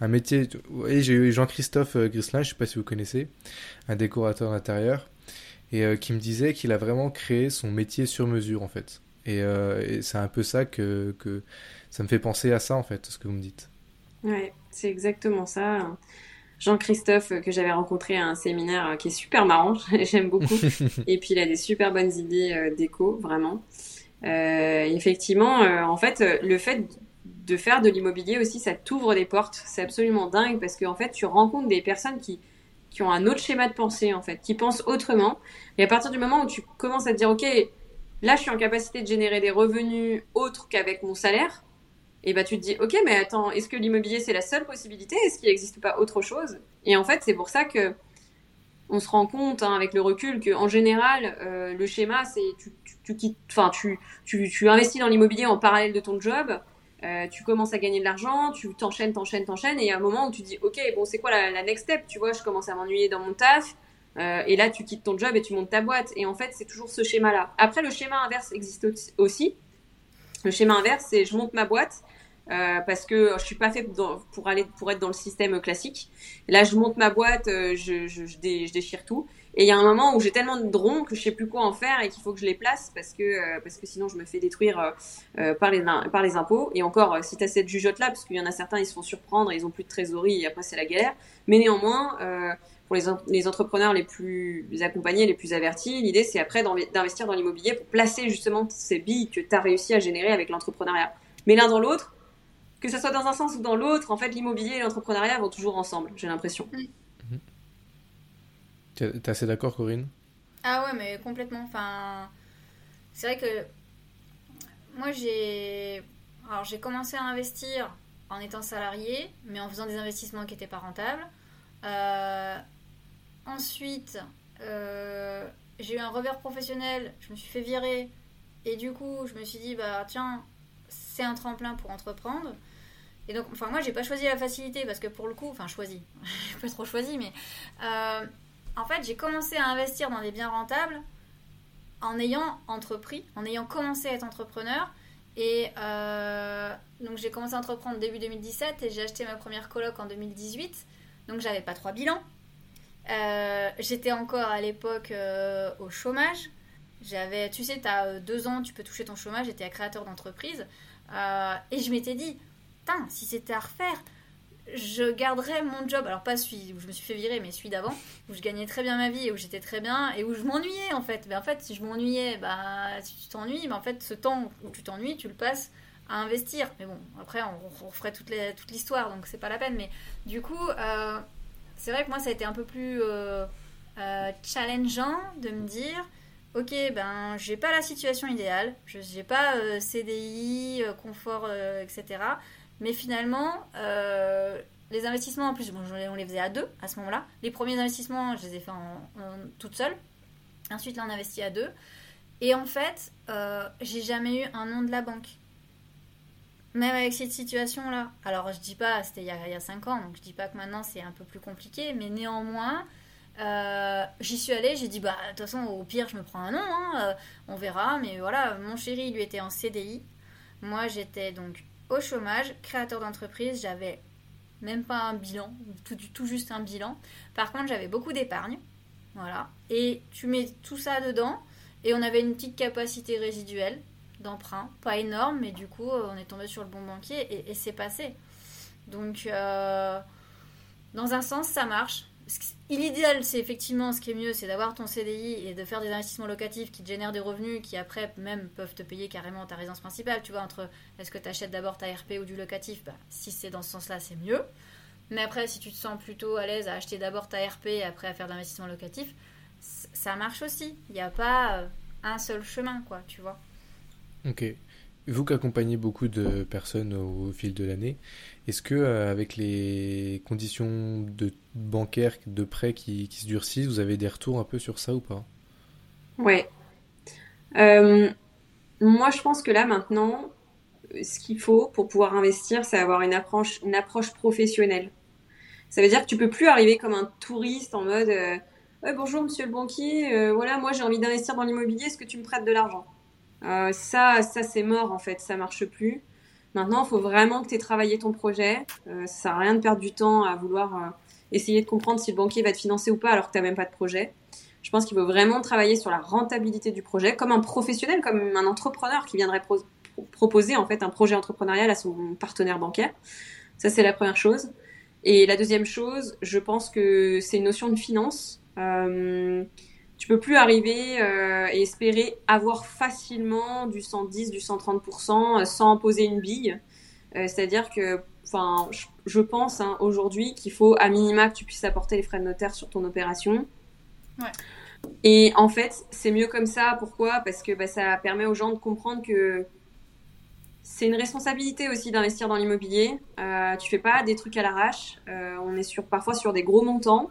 Un métier. Et j'ai eu Jean-Christophe Grislin, je sais pas si vous connaissez, un décorateur d'intérieur, et qui me disait qu'il a vraiment créé son métier sur mesure, en fait. Et, et c'est un peu ça que, que ça me fait penser à ça en fait, ce que vous me dites. Ouais, c'est exactement ça. Jean-Christophe, que j'avais rencontré à un séminaire euh, qui est super marrant, [laughs] j'aime beaucoup. [laughs] et puis il a des super bonnes idées euh, d'éco, vraiment. Euh, effectivement, en fait, le fait de faire de l'immobilier aussi, ça t'ouvre des portes. C'est absolument dingue parce qu'en fait, tu rencontres des personnes qui, qui ont un autre schéma de pensée, en fait, qui pensent autrement. Et à partir du moment où tu commences à te dire, OK, là, je suis en capacité de générer des revenus autres qu'avec mon salaire, et bah tu te dis ok mais attends est-ce que l'immobilier c'est la seule possibilité? Est-ce qu'il n'existe pas autre chose? Et en fait c'est pour ça que on se rend compte hein, avec le recul que en général euh, le schéma c'est tu, tu, tu enfin tu, tu, tu investis dans l'immobilier en parallèle de ton job euh, tu commences à gagner de l'argent tu t'enchaînes t'enchaînes t'enchaînes et il y a un moment où tu dis ok bon c'est quoi la, la, next step? Tu vois je commence à m'ennuyer dans mon taf euh, et là tu quittes ton job et tu montes ta boîte. Et en fait c'est toujours ce schéma là après le schéma inverse existe aussi. Le schéma inverse, c'est je monte ma boîte euh, parce que je suis pas fait pour aller pour être dans le système classique. là, je monte ma boîte, euh, je, déchire tout. Et il y a un moment où j'ai tellement de drons que je sais plus quoi en faire et qu'il faut que je les place parce que euh, parce que sinon je me fais détruire par les par les impôts. Et encore, si tu as cette jugeote là, parce qu'il y en a certains, ils se font surprendre, ils ont plus de trésorerie et après c'est la galère. Mais néanmoins, pour les, les entrepreneurs les plus accompagnés, les plus avertis, l'idée c'est après d'investir dans l'immobilier pour placer justement ces billes que tu as réussi à générer avec l'entrepreneuriat. Mais l'un dans l'autre, que ce soit dans un sens ou dans l'autre, en fait, l'immobilier et l'entrepreneuriat vont toujours ensemble, j'ai l'impression. Mhm. Tu es assez d'accord, Corinne? Ah ouais, mais complètement. Enfin, c'est vrai que moi, j'ai. Alors, j'ai commencé à investir en étant salarié, mais en faisant des investissements qui n'étaient pas rentables. Euh, ensuite, euh, j'ai eu un revers professionnel, je me suis fait virer, et du coup, je me suis dit, bah tiens, c'est un tremplin pour entreprendre. Et donc, enfin, moi, j'ai pas choisi la facilité parce que pour le coup, enfin, choisi, [laughs] j'ai pas trop choisi, mais euh, en fait, j'ai commencé à investir dans des biens rentables en ayant entrepris, en ayant commencé à être entrepreneur. Et euh, donc, j'ai commencé à entreprendre début 2017 et j'ai acheté ma première coloc en 2018. Donc, j'avais pas trois bilans. Euh, j'étais encore à l'époque au chômage. J'avais, tu sais, tu as deux ans, tu peux toucher ton chômage. J'étais créateur d'entreprise. et je m'étais dit, si c'était à refaire, je garderais mon job, alors pas celui où je me suis fait virer, mais celui d'avant, où je gagnais très bien ma vie et où j'étais très bien et où je m'ennuyais en fait. Mais en fait, si je m'ennuyais, bah, si tu t'ennuies, bah, en fait, ce temps où tu t'ennuies, tu le passes à investir. Mais bon, après, on, referait toute, l'histoire, donc c'est pas la peine. Mais du coup, euh, c'est vrai que moi, ça a été un peu plus euh, euh, challengeant de me dire. Ok, ben j'ai pas la situation idéale, je j'ai pas CDI, confort, etc. Mais finalement, euh, les investissements, en plus, bon, on les faisait à deux à ce moment-là. Les premiers investissements, je les ai faits en, toute seule. Ensuite, là, on investit à deux. Et en fait, euh, j'ai jamais eu un nom de la banque. Même avec cette situation-là. Alors, je dis pas, c'était il, y a 5 ans, donc je dis pas que maintenant c'est un peu plus compliqué, mais néanmoins, euh, j'y suis allée, j'ai dit, bah, de toute façon, au pire, je me prends un nom, hein, on verra, mais voilà, mon chéri, lui, était en CDI. Moi, j'étais donc au chômage, créateur d'entreprise, j'avais même pas un bilan, tout, tout juste un bilan. Par contre, j'avais beaucoup d'épargne. Voilà. Et tu mets tout ça dedans, et on avait une petite capacité résiduelle d'emprunt. Pas énorme, mais du coup, on est tombé sur le bon banquier et, c'est passé. Donc, euh, dans un sens, ça marche. L'idéal, c'est effectivement ce qui est mieux, c'est d'avoir ton CDI et de faire des investissements locatifs qui te génèrent des revenus qui après même peuvent te payer carrément ta résidence principale. Tu vois, entre est-ce que tu achètes d'abord ta RP ou du locatif, bah, si c'est dans ce sens-là, c'est mieux. Mais après, si tu te sens plutôt à l'aise à acheter d'abord ta RP et après à faire de l'investissement locatif, ça marche aussi. Il n'y a pas euh, un seul chemin, quoi, tu vois. Ok. Vous qui accompagnez beaucoup de personnes au fil de l'année, est-ce que euh, avec les conditions de bancaires de prêt qui, se durcissent, vous avez des retours un peu sur ça ou pas? Ouais. Euh, moi, je pense que là maintenant, ce qu'il faut pour pouvoir investir, c'est avoir une approche, une approche professionnelle. Ça veut dire que tu peux plus arriver comme un touriste en mode euh, bonjour monsieur le banquier, voilà moi j'ai envie d'investir dans l'immobilier, est-ce que tu me prêtes de l'argent? Euh, ça, ça c'est mort en fait, ça marche plus. Maintenant, il faut vraiment que tu aies travaillé ton projet. Euh, ça sert à rien de perdre du temps à vouloir euh, essayer de comprendre si le banquier va te financer ou pas alors que tu n'as même pas de projet. Je pense qu'il faut vraiment travailler sur la rentabilité du projet comme un professionnel, comme un entrepreneur qui viendrait proposer en fait un projet entrepreneurial à son partenaire bancaire. Ça, c'est la première chose. Et la deuxième chose, je pense que c'est une notion de finance. Euh, tu peux plus arriver euh, et espérer avoir facilement du 110, du 130% euh, sans poser une bille. Euh, c'est-à-dire que, enfin, je, pense hein, aujourd'hui qu'il faut à minima que tu puisses apporter les frais de notaire sur ton opération. Ouais. Et en fait, c'est mieux comme ça. Pourquoi? Parce que bah, ça permet aux gens de comprendre que c'est une responsabilité aussi d'investir dans l'immobilier. Euh, tu fais pas des trucs à l'arrache. on est sur, parfois sur des gros montants.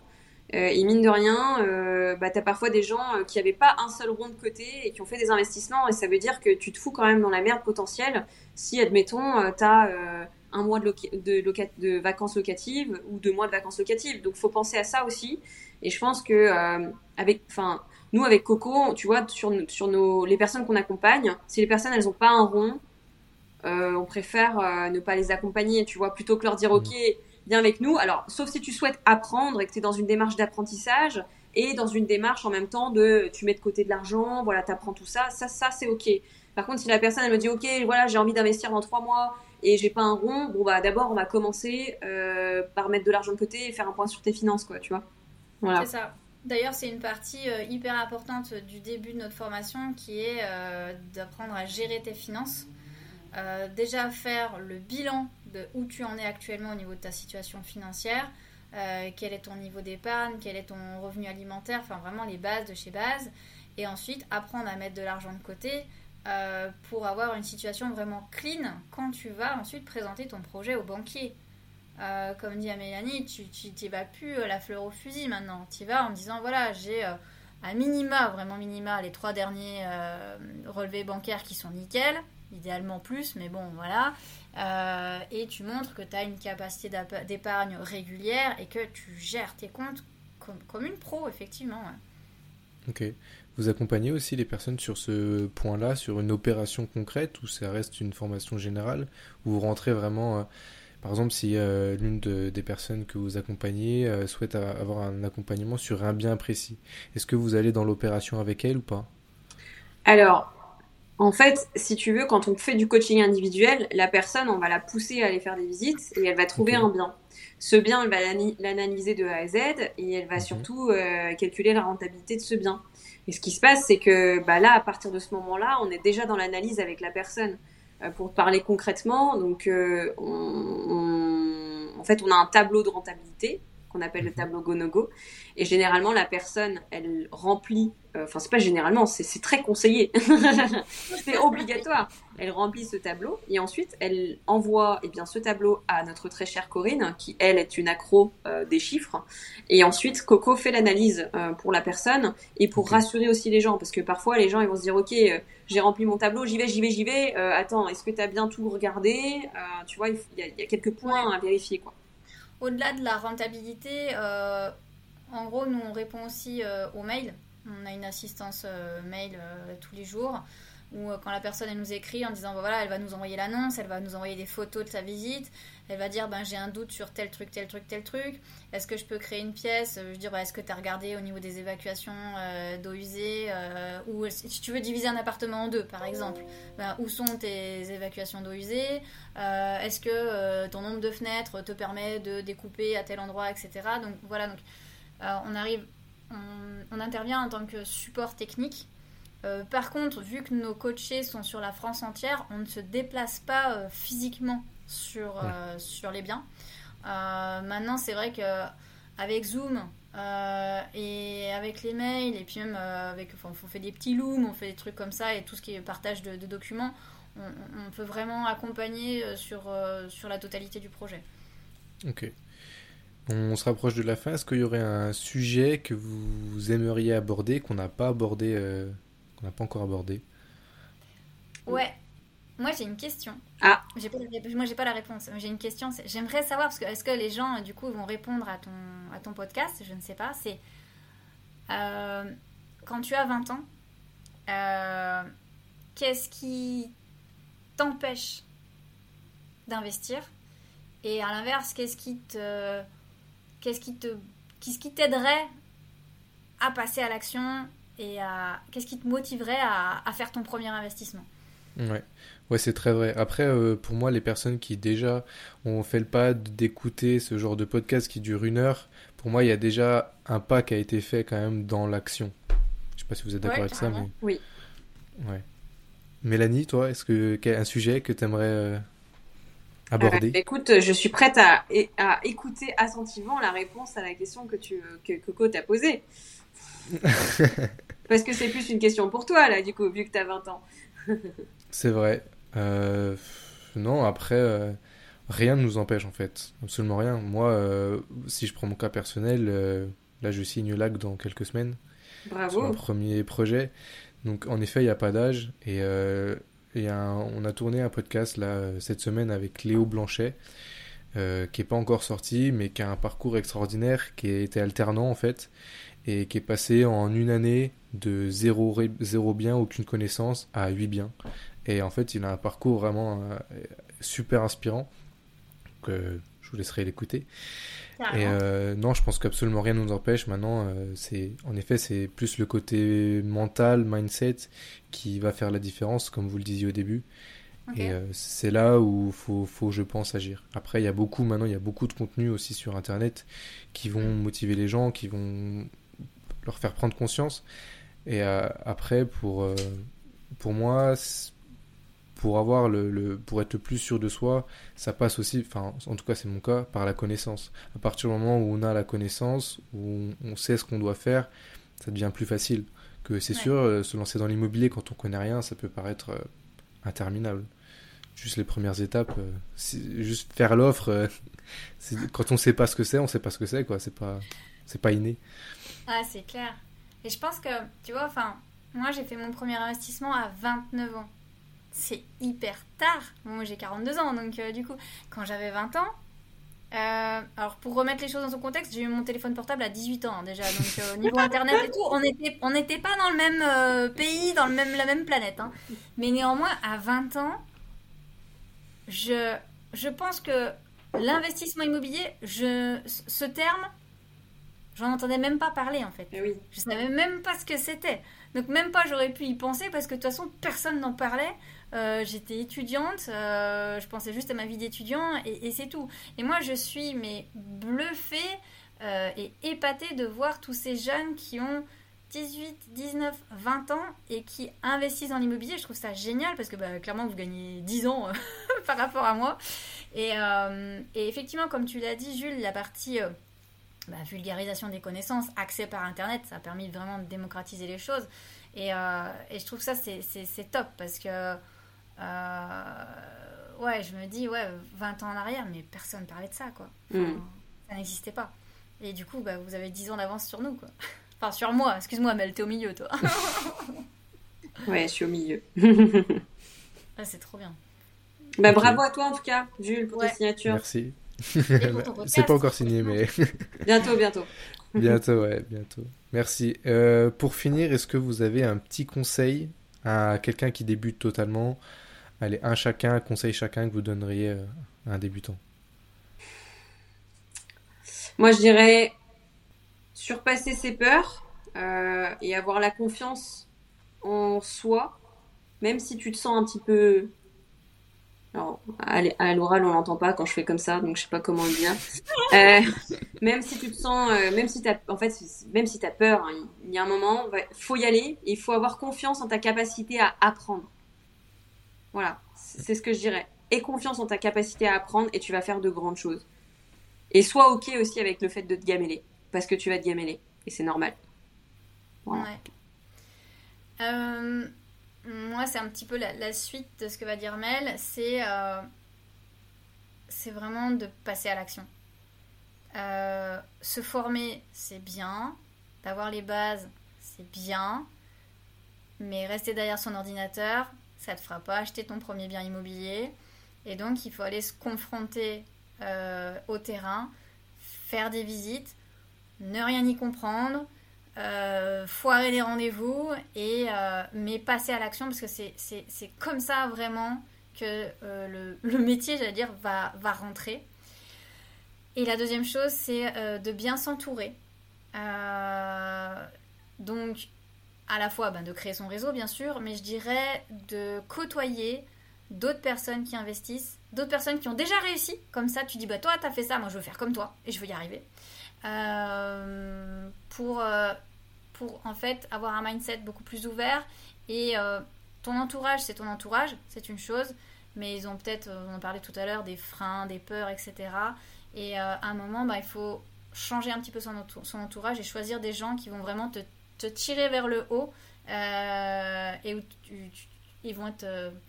Euh, et mine de rien, euh, bah, tu as parfois des gens euh, qui n'avaient pas un seul rond de côté et qui ont fait des investissements. Et ça veut dire que tu te fous quand même dans la merde potentielle si, admettons, tu as un mois de, de, de, vacances locatives ou deux mois de vacances locatives. Donc, faut penser à ça aussi. Et je pense que, avec, enfin, nous, avec Coco, tu vois, sur, sur nos, les personnes qu'on accompagne, si les personnes, elles n'ont pas un rond, on préfère ne pas les accompagner, tu vois, plutôt que leur dire, mmh. OK, viens avec nous. Alors, sauf si tu souhaites apprendre et que tu es dans une démarche d'apprentissage et dans une démarche en même temps de tu mets de côté de l'argent, voilà, tu apprends tout ça, ça, ça c'est ok. Par contre, si la personne elle me dit ok, voilà, j'ai envie d'investir dans trois mois et j'ai pas un rond, bon bah d'abord on va commencer euh, par mettre de l'argent de côté et faire un point sur tes finances, quoi, tu vois. C'est ça. D'ailleurs, c'est une partie euh, hyper importante du début de notre formation qui est euh, d'apprendre à gérer tes finances. déjà faire le bilan de où tu en es actuellement au niveau de ta situation financière, quel est ton niveau d'épargne, quel est ton revenu alimentaire, enfin vraiment les bases de chez base. Et ensuite, apprendre à mettre de l'argent de côté euh, pour avoir une situation vraiment clean quand tu vas ensuite présenter ton projet au banquier. Euh, comme dit Amélie, tu n'y vas plus la fleur au fusil maintenant. Tu vas en disant voilà, j'ai à minima, vraiment minima, les trois derniers relevés bancaires qui sont nickel, idéalement plus, mais bon voilà. Euh, et tu montres que tu as une capacité d'épargne régulière et que tu gères tes comptes comme, une pro, effectivement. Ok. Vous accompagnez aussi les personnes sur ce point-là, sur une opération concrète, ou ça reste une formation générale, où vous rentrez vraiment... Euh, par exemple, si euh, l'une des personnes que vous accompagnez souhaite avoir un accompagnement sur un bien précis, est-ce que vous allez dans l'opération avec elle ou pas? Alors, En fait, si tu veux, quand on fait du coaching individuel, la personne, on va la pousser à aller faire des visites et elle va trouver un bien. Ce bien, elle va l'analyser de A à Z et elle va mhm. surtout euh, calculer la rentabilité de ce bien. Et ce qui se passe, c'est que bah là, à partir de ce moment-là, on est déjà dans l'analyse avec la personne. Euh, pour parler concrètement, donc euh, en fait, on a un tableau de rentabilité qu'on appelle le mhm. tableau go-no-go. Et généralement, la personne, elle remplit, euh, enfin, c'est pas généralement, c'est très conseillé. [laughs] c'est obligatoire. Elle remplit ce tableau et ensuite, elle envoie eh bien, ce tableau à notre très chère Corinne, qui, elle, est une accro euh, des chiffres. Et ensuite, Coco fait l'analyse euh, pour la personne et pour rassurer aussi les gens. Parce que parfois, les gens, ils vont se dire, OK, j'ai rempli mon tableau, j'y vais, j'y vais, j'y vais. attends, est-ce que tu as bien tout regardé? Tu vois, il y, y, a quelques points à vérifier, quoi. Au-delà de la rentabilité, euh, en gros, nous, on répond aussi euh, aux mails. On a une assistance euh, mail tous les jours où quand la personne nous écrit en disant bah, voilà elle va nous envoyer l'annonce, elle va nous envoyer des photos de sa visite, elle va dire ben j'ai un doute sur tel truc, tel truc, tel truc, est-ce que je peux créer une pièce, je veux dire bah, est-ce que tu as regardé au niveau des évacuations d'eau usée ou si tu veux diviser un appartement en deux par exemple, ben, où sont tes évacuations d'eau usée, est-ce que ton nombre de fenêtres te permet de découper à tel endroit, etc. Donc voilà donc on arrive, on, intervient en tant que support technique. Euh, par contre, vu que nos coachés sont sur la France entière, on ne se déplace pas euh, physiquement sur, euh, sur les biens. maintenant, c'est vrai que avec Zoom et avec les mails, et puis même avec, on fait des petits looms, on fait des trucs comme ça, et tout ce qui est partage de, documents, on, on, peut vraiment accompagner sur, sur la totalité du projet. Ok. On se rapproche de la fin. Est-ce qu'il y aurait un sujet que vous aimeriez aborder, qu'on n'a pas abordé, euh, qu'on n'a pas encore abordé Ouais. Moi, j'ai une question. Ah. Pas moi, j'ai pas la réponse. J'ai une question. J'aimerais savoir parce que est-ce que les gens, du coup, vont répondre à ton à ton podcast? Je ne sais pas. C'est euh, quand tu as 20 ans, euh, qu'est-ce qui t'empêche d'investir? Et à l'inverse, qu'est-ce qui te Qu'est-ce qui te, qu'est-ce qui t'aiderait à passer à l'action et à qu'est-ce qui te motiverait à, à faire ton premier investissement? Ouais, ouais c'est très vrai. Après, euh, pour moi, les personnes qui déjà ont fait le pas d'écouter ce genre de podcast qui dure une heure, pour moi, il y a déjà un pas qui a été fait quand même dans l'action. Je sais pas si vous êtes d'accord avec ça, mais oui. Ouais. Mélanie, toi, est-ce que un sujet que tu aimerais euh, aborder? Écoute, je suis prête à, à, écouter attentivement la réponse à la question que, tu, que Coco t'a posée. [laughs] Parce que c'est plus une question pour toi, là, du coup, vu que tu as 20 ans. [laughs] c'est vrai. Euh, non, après, euh, rien ne nous empêche, en fait. Absolument rien. Moi, euh, si je prends mon cas personnel, là, je signe LAC dans quelques semaines. Bravo. Sur mon premier projet. Donc, en effet, il n'y a pas d'âge. Et et on a tourné un podcast là cette semaine avec Léo Blanchet, qui n'est pas encore sorti, mais qui a un parcours extraordinaire, qui a été alternant en fait, et qui est passé en une année de zéro, zéro bien, aucune connaissance, à 8 biens. Et en fait, il a un parcours vraiment euh, super inspirant, que je vous laisserai l'écouter. Et euh, non, je pense qu'absolument rien ne nous empêche. Maintenant, euh, c'est en effet, c'est plus le côté mental, mindset, qui va faire la différence, comme vous le disiez au début. Et euh, c'est là où faut, faut, je pense, agir. Après, il y a beaucoup, maintenant, il y a beaucoup de contenu aussi sur Internet qui vont motiver les gens, qui vont leur faire prendre conscience. Et après, pour, pour moi, pour avoir le, pour être le plus sûr de soi, ça passe aussi, enfin en tout cas c'est mon cas, par la connaissance. À partir du moment où on a la connaissance, où on, sait ce qu'on doit faire, ça devient plus facile. Que c'est sûr, euh, se lancer dans l'immobilier quand on connaît rien, ça peut paraître euh, interminable. Juste les premières étapes, euh, juste faire l'offre, [laughs] quand on sait pas ce que c'est, on sait pas ce que c'est quoi. C'est pas, c'est pas inné. Ah c'est clair. Et je pense que, tu vois, enfin, moi j'ai fait mon premier investissement à 29 ans c'est hyper tard. moi j'ai 42 ans, donc euh, du coup, quand j'avais 20 ans, euh, alors pour remettre les choses dans son contexte, j'ai eu mon téléphone portable à 18 ans hein, déjà, donc euh, au niveau internet et tout, on n'était on pas dans le même pays, dans le même, la même planète. Hein. Mais néanmoins, à 20 ans, je, je pense que l'investissement immobilier, je, ce terme, J'en entendais même pas parler en fait. Eh oui. Je savais même pas ce que c'était. Donc même pas j'aurais pu y penser parce que de toute façon personne n'en parlait. Euh, j'étais étudiante, euh, je pensais juste à ma vie d'étudiant et, c'est tout. Et moi je suis mais bluffée euh, et épatée de voir tous ces jeunes qui ont 18, 19, 20 ans et qui investissent dans l'immobilier. Je trouve ça génial parce que bah, clairement vous gagnez 10 ans [laughs] par rapport à moi. Et, et, effectivement comme tu l'as dit Jules, la partie bah, vulgarisation des connaissances, accès par Internet, ça a permis vraiment de démocratiser les choses. Et, euh, et je trouve ça, c'est top parce que, euh, ouais, je me dis, ouais, 20 ans en arrière, mais personne parlait de ça, quoi. Mm. Ça n'existait pas. Et du coup, bah, vous avez 10 ans d'avance sur nous, quoi. [laughs] Enfin, sur moi, excuse-moi, mais t'es au milieu, toi. [laughs] ouais, je suis au milieu. [laughs] ah, c'est trop bien. Bah, bravo à toi, en tout cas, Jules, pour ta signature. Merci. [laughs] c'est pas encore signé, mais. [laughs] bientôt, bientôt. bientôt, ouais, bientôt. Merci. Euh, pour finir, est-ce que vous avez un petit conseil à quelqu'un qui débute totalement? Allez, un chacun, un conseil chacun que vous donneriez euh, à un débutant Moi, je dirais surpasser ses peurs euh, et avoir la confiance en soi, même si tu te sens un petit peu alors, à l'oral, on l'entend pas quand je fais comme ça, donc je sais pas comment le dire. [laughs] Euh, même si tu te sens, euh, même si t'as, en fait, même si t'as peur, hein, il y a un moment, il faut y aller. Il faut avoir confiance en ta capacité à apprendre. Voilà, c'est ce que je dirais. Aie confiance en ta capacité à apprendre et tu vas faire de grandes choses. Et sois ok aussi avec le fait de te gameler, parce que tu vas te gameler et c'est normal. Voilà. Ouais. Euh, moi, c'est un petit peu la, suite de ce que va dire Mel. C'est euh, vraiment de passer à l'action. Euh, se former, c'est bien. D'avoir les bases, c'est bien. Mais rester derrière son ordinateur, ça ne te fera pas acheter ton premier bien immobilier. Et donc, il faut aller se confronter euh, au terrain, faire des visites, ne rien y comprendre, euh, foirer les rendez-vous, et, euh, mais passer à l'action parce que c'est comme ça vraiment que euh, [laughs] le, métier, j'allais dire, va, va rentrer. Et la deuxième chose, c'est de bien s'entourer. donc, à la fois ben, de créer son réseau, bien sûr, mais je dirais de côtoyer d'autres personnes qui investissent, d'autres personnes qui ont déjà réussi. Comme ça, tu dis, bah toi, t'as fait ça, moi je veux faire comme toi, et je veux y arriver. Euh, pour, euh, pour en fait avoir un mindset beaucoup plus ouvert. Et euh, ton entourage, c'est ton entourage, c'est une chose, mais ils ont peut-être, on en parlait tout à l'heure, des freins, des peurs, etc. Et à un moment, bah, il faut changer un petit peu son, son, entourage et choisir des gens qui vont vraiment te, te tirer vers le haut et où ils vont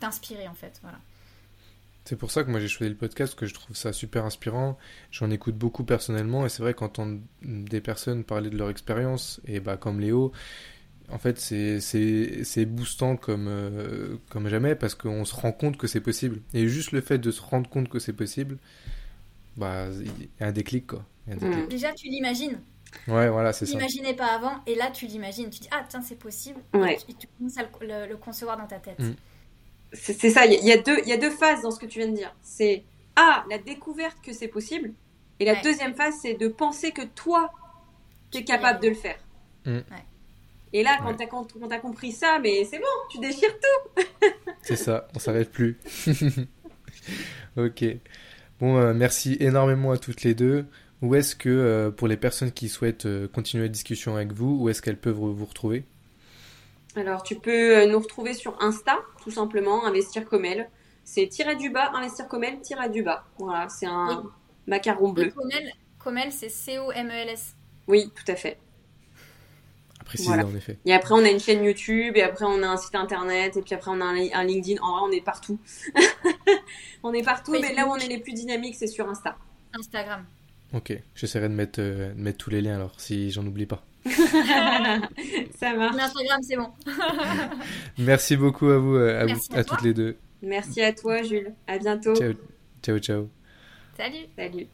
t'inspirer en fait. Voilà. C'est pour ça que moi j'ai choisi le podcast, parce que je trouve ça super inspirant. J'en écoute beaucoup personnellement, et c'est vrai qu'entendre des personnes parler de leur expérience, et bah comme Léo, en fait c'est boostant comme, euh, comme jamais, parce qu'on se rend compte que c'est possible. Et juste le fait de se rendre compte que c'est possible, bah il y a un déclic quoi. Mm. Déjà tu l'imagines. Ouais, voilà, c'est ça. Tu l'imaginais pas avant, et là tu l'imagines. Tu dis, ah tiens, c'est possible. Et tu, commences à le, concevoir dans ta tête. Mm c'est ça, il y, a deux, il y a deux phases dans ce que tu viens de dire. C'est A, la découverte que c'est possible, et la deuxième phase, c'est de penser que toi, tu es capable de le faire. Mm. Et là, quand tu as, compris ça, mais c'est bon, tu déchires tout. [laughs] c'est ça, on s'arrête plus. [laughs] ok. Bon, euh, merci énormément à toutes les deux. Où est-ce que, euh, pour les personnes qui souhaitent euh, continuer la discussion avec vous, où est-ce qu'elles peuvent vous retrouver? Alors, tu peux euh, nous retrouver sur Insta, tout simplement, investir comme elle. C'est tirer du bas, investir comme elle, tirer du bas. Voilà, c'est un macaron bleu. Comel, c'est C-O-M-E-L-S. Oui, tout à fait. Préciser, en effet. Et après, on a une chaîne YouTube, et après, on a un site internet, et puis après, on a un, LinkedIn. En vrai, on est partout. [laughs] on est partout, mais là où on est les plus dynamiques, c'est sur Insta. Instagram. Ok, j'essaierai de mettre, euh, de mettre tous les liens alors, si j'en oublie pas. [laughs] Ça marche. Instagram, c'est bon. [laughs] Merci beaucoup à vous, à, à, toutes les deux. Merci à toi, Jules. À bientôt. Ciao, ciao. ciao. Salut. Salut.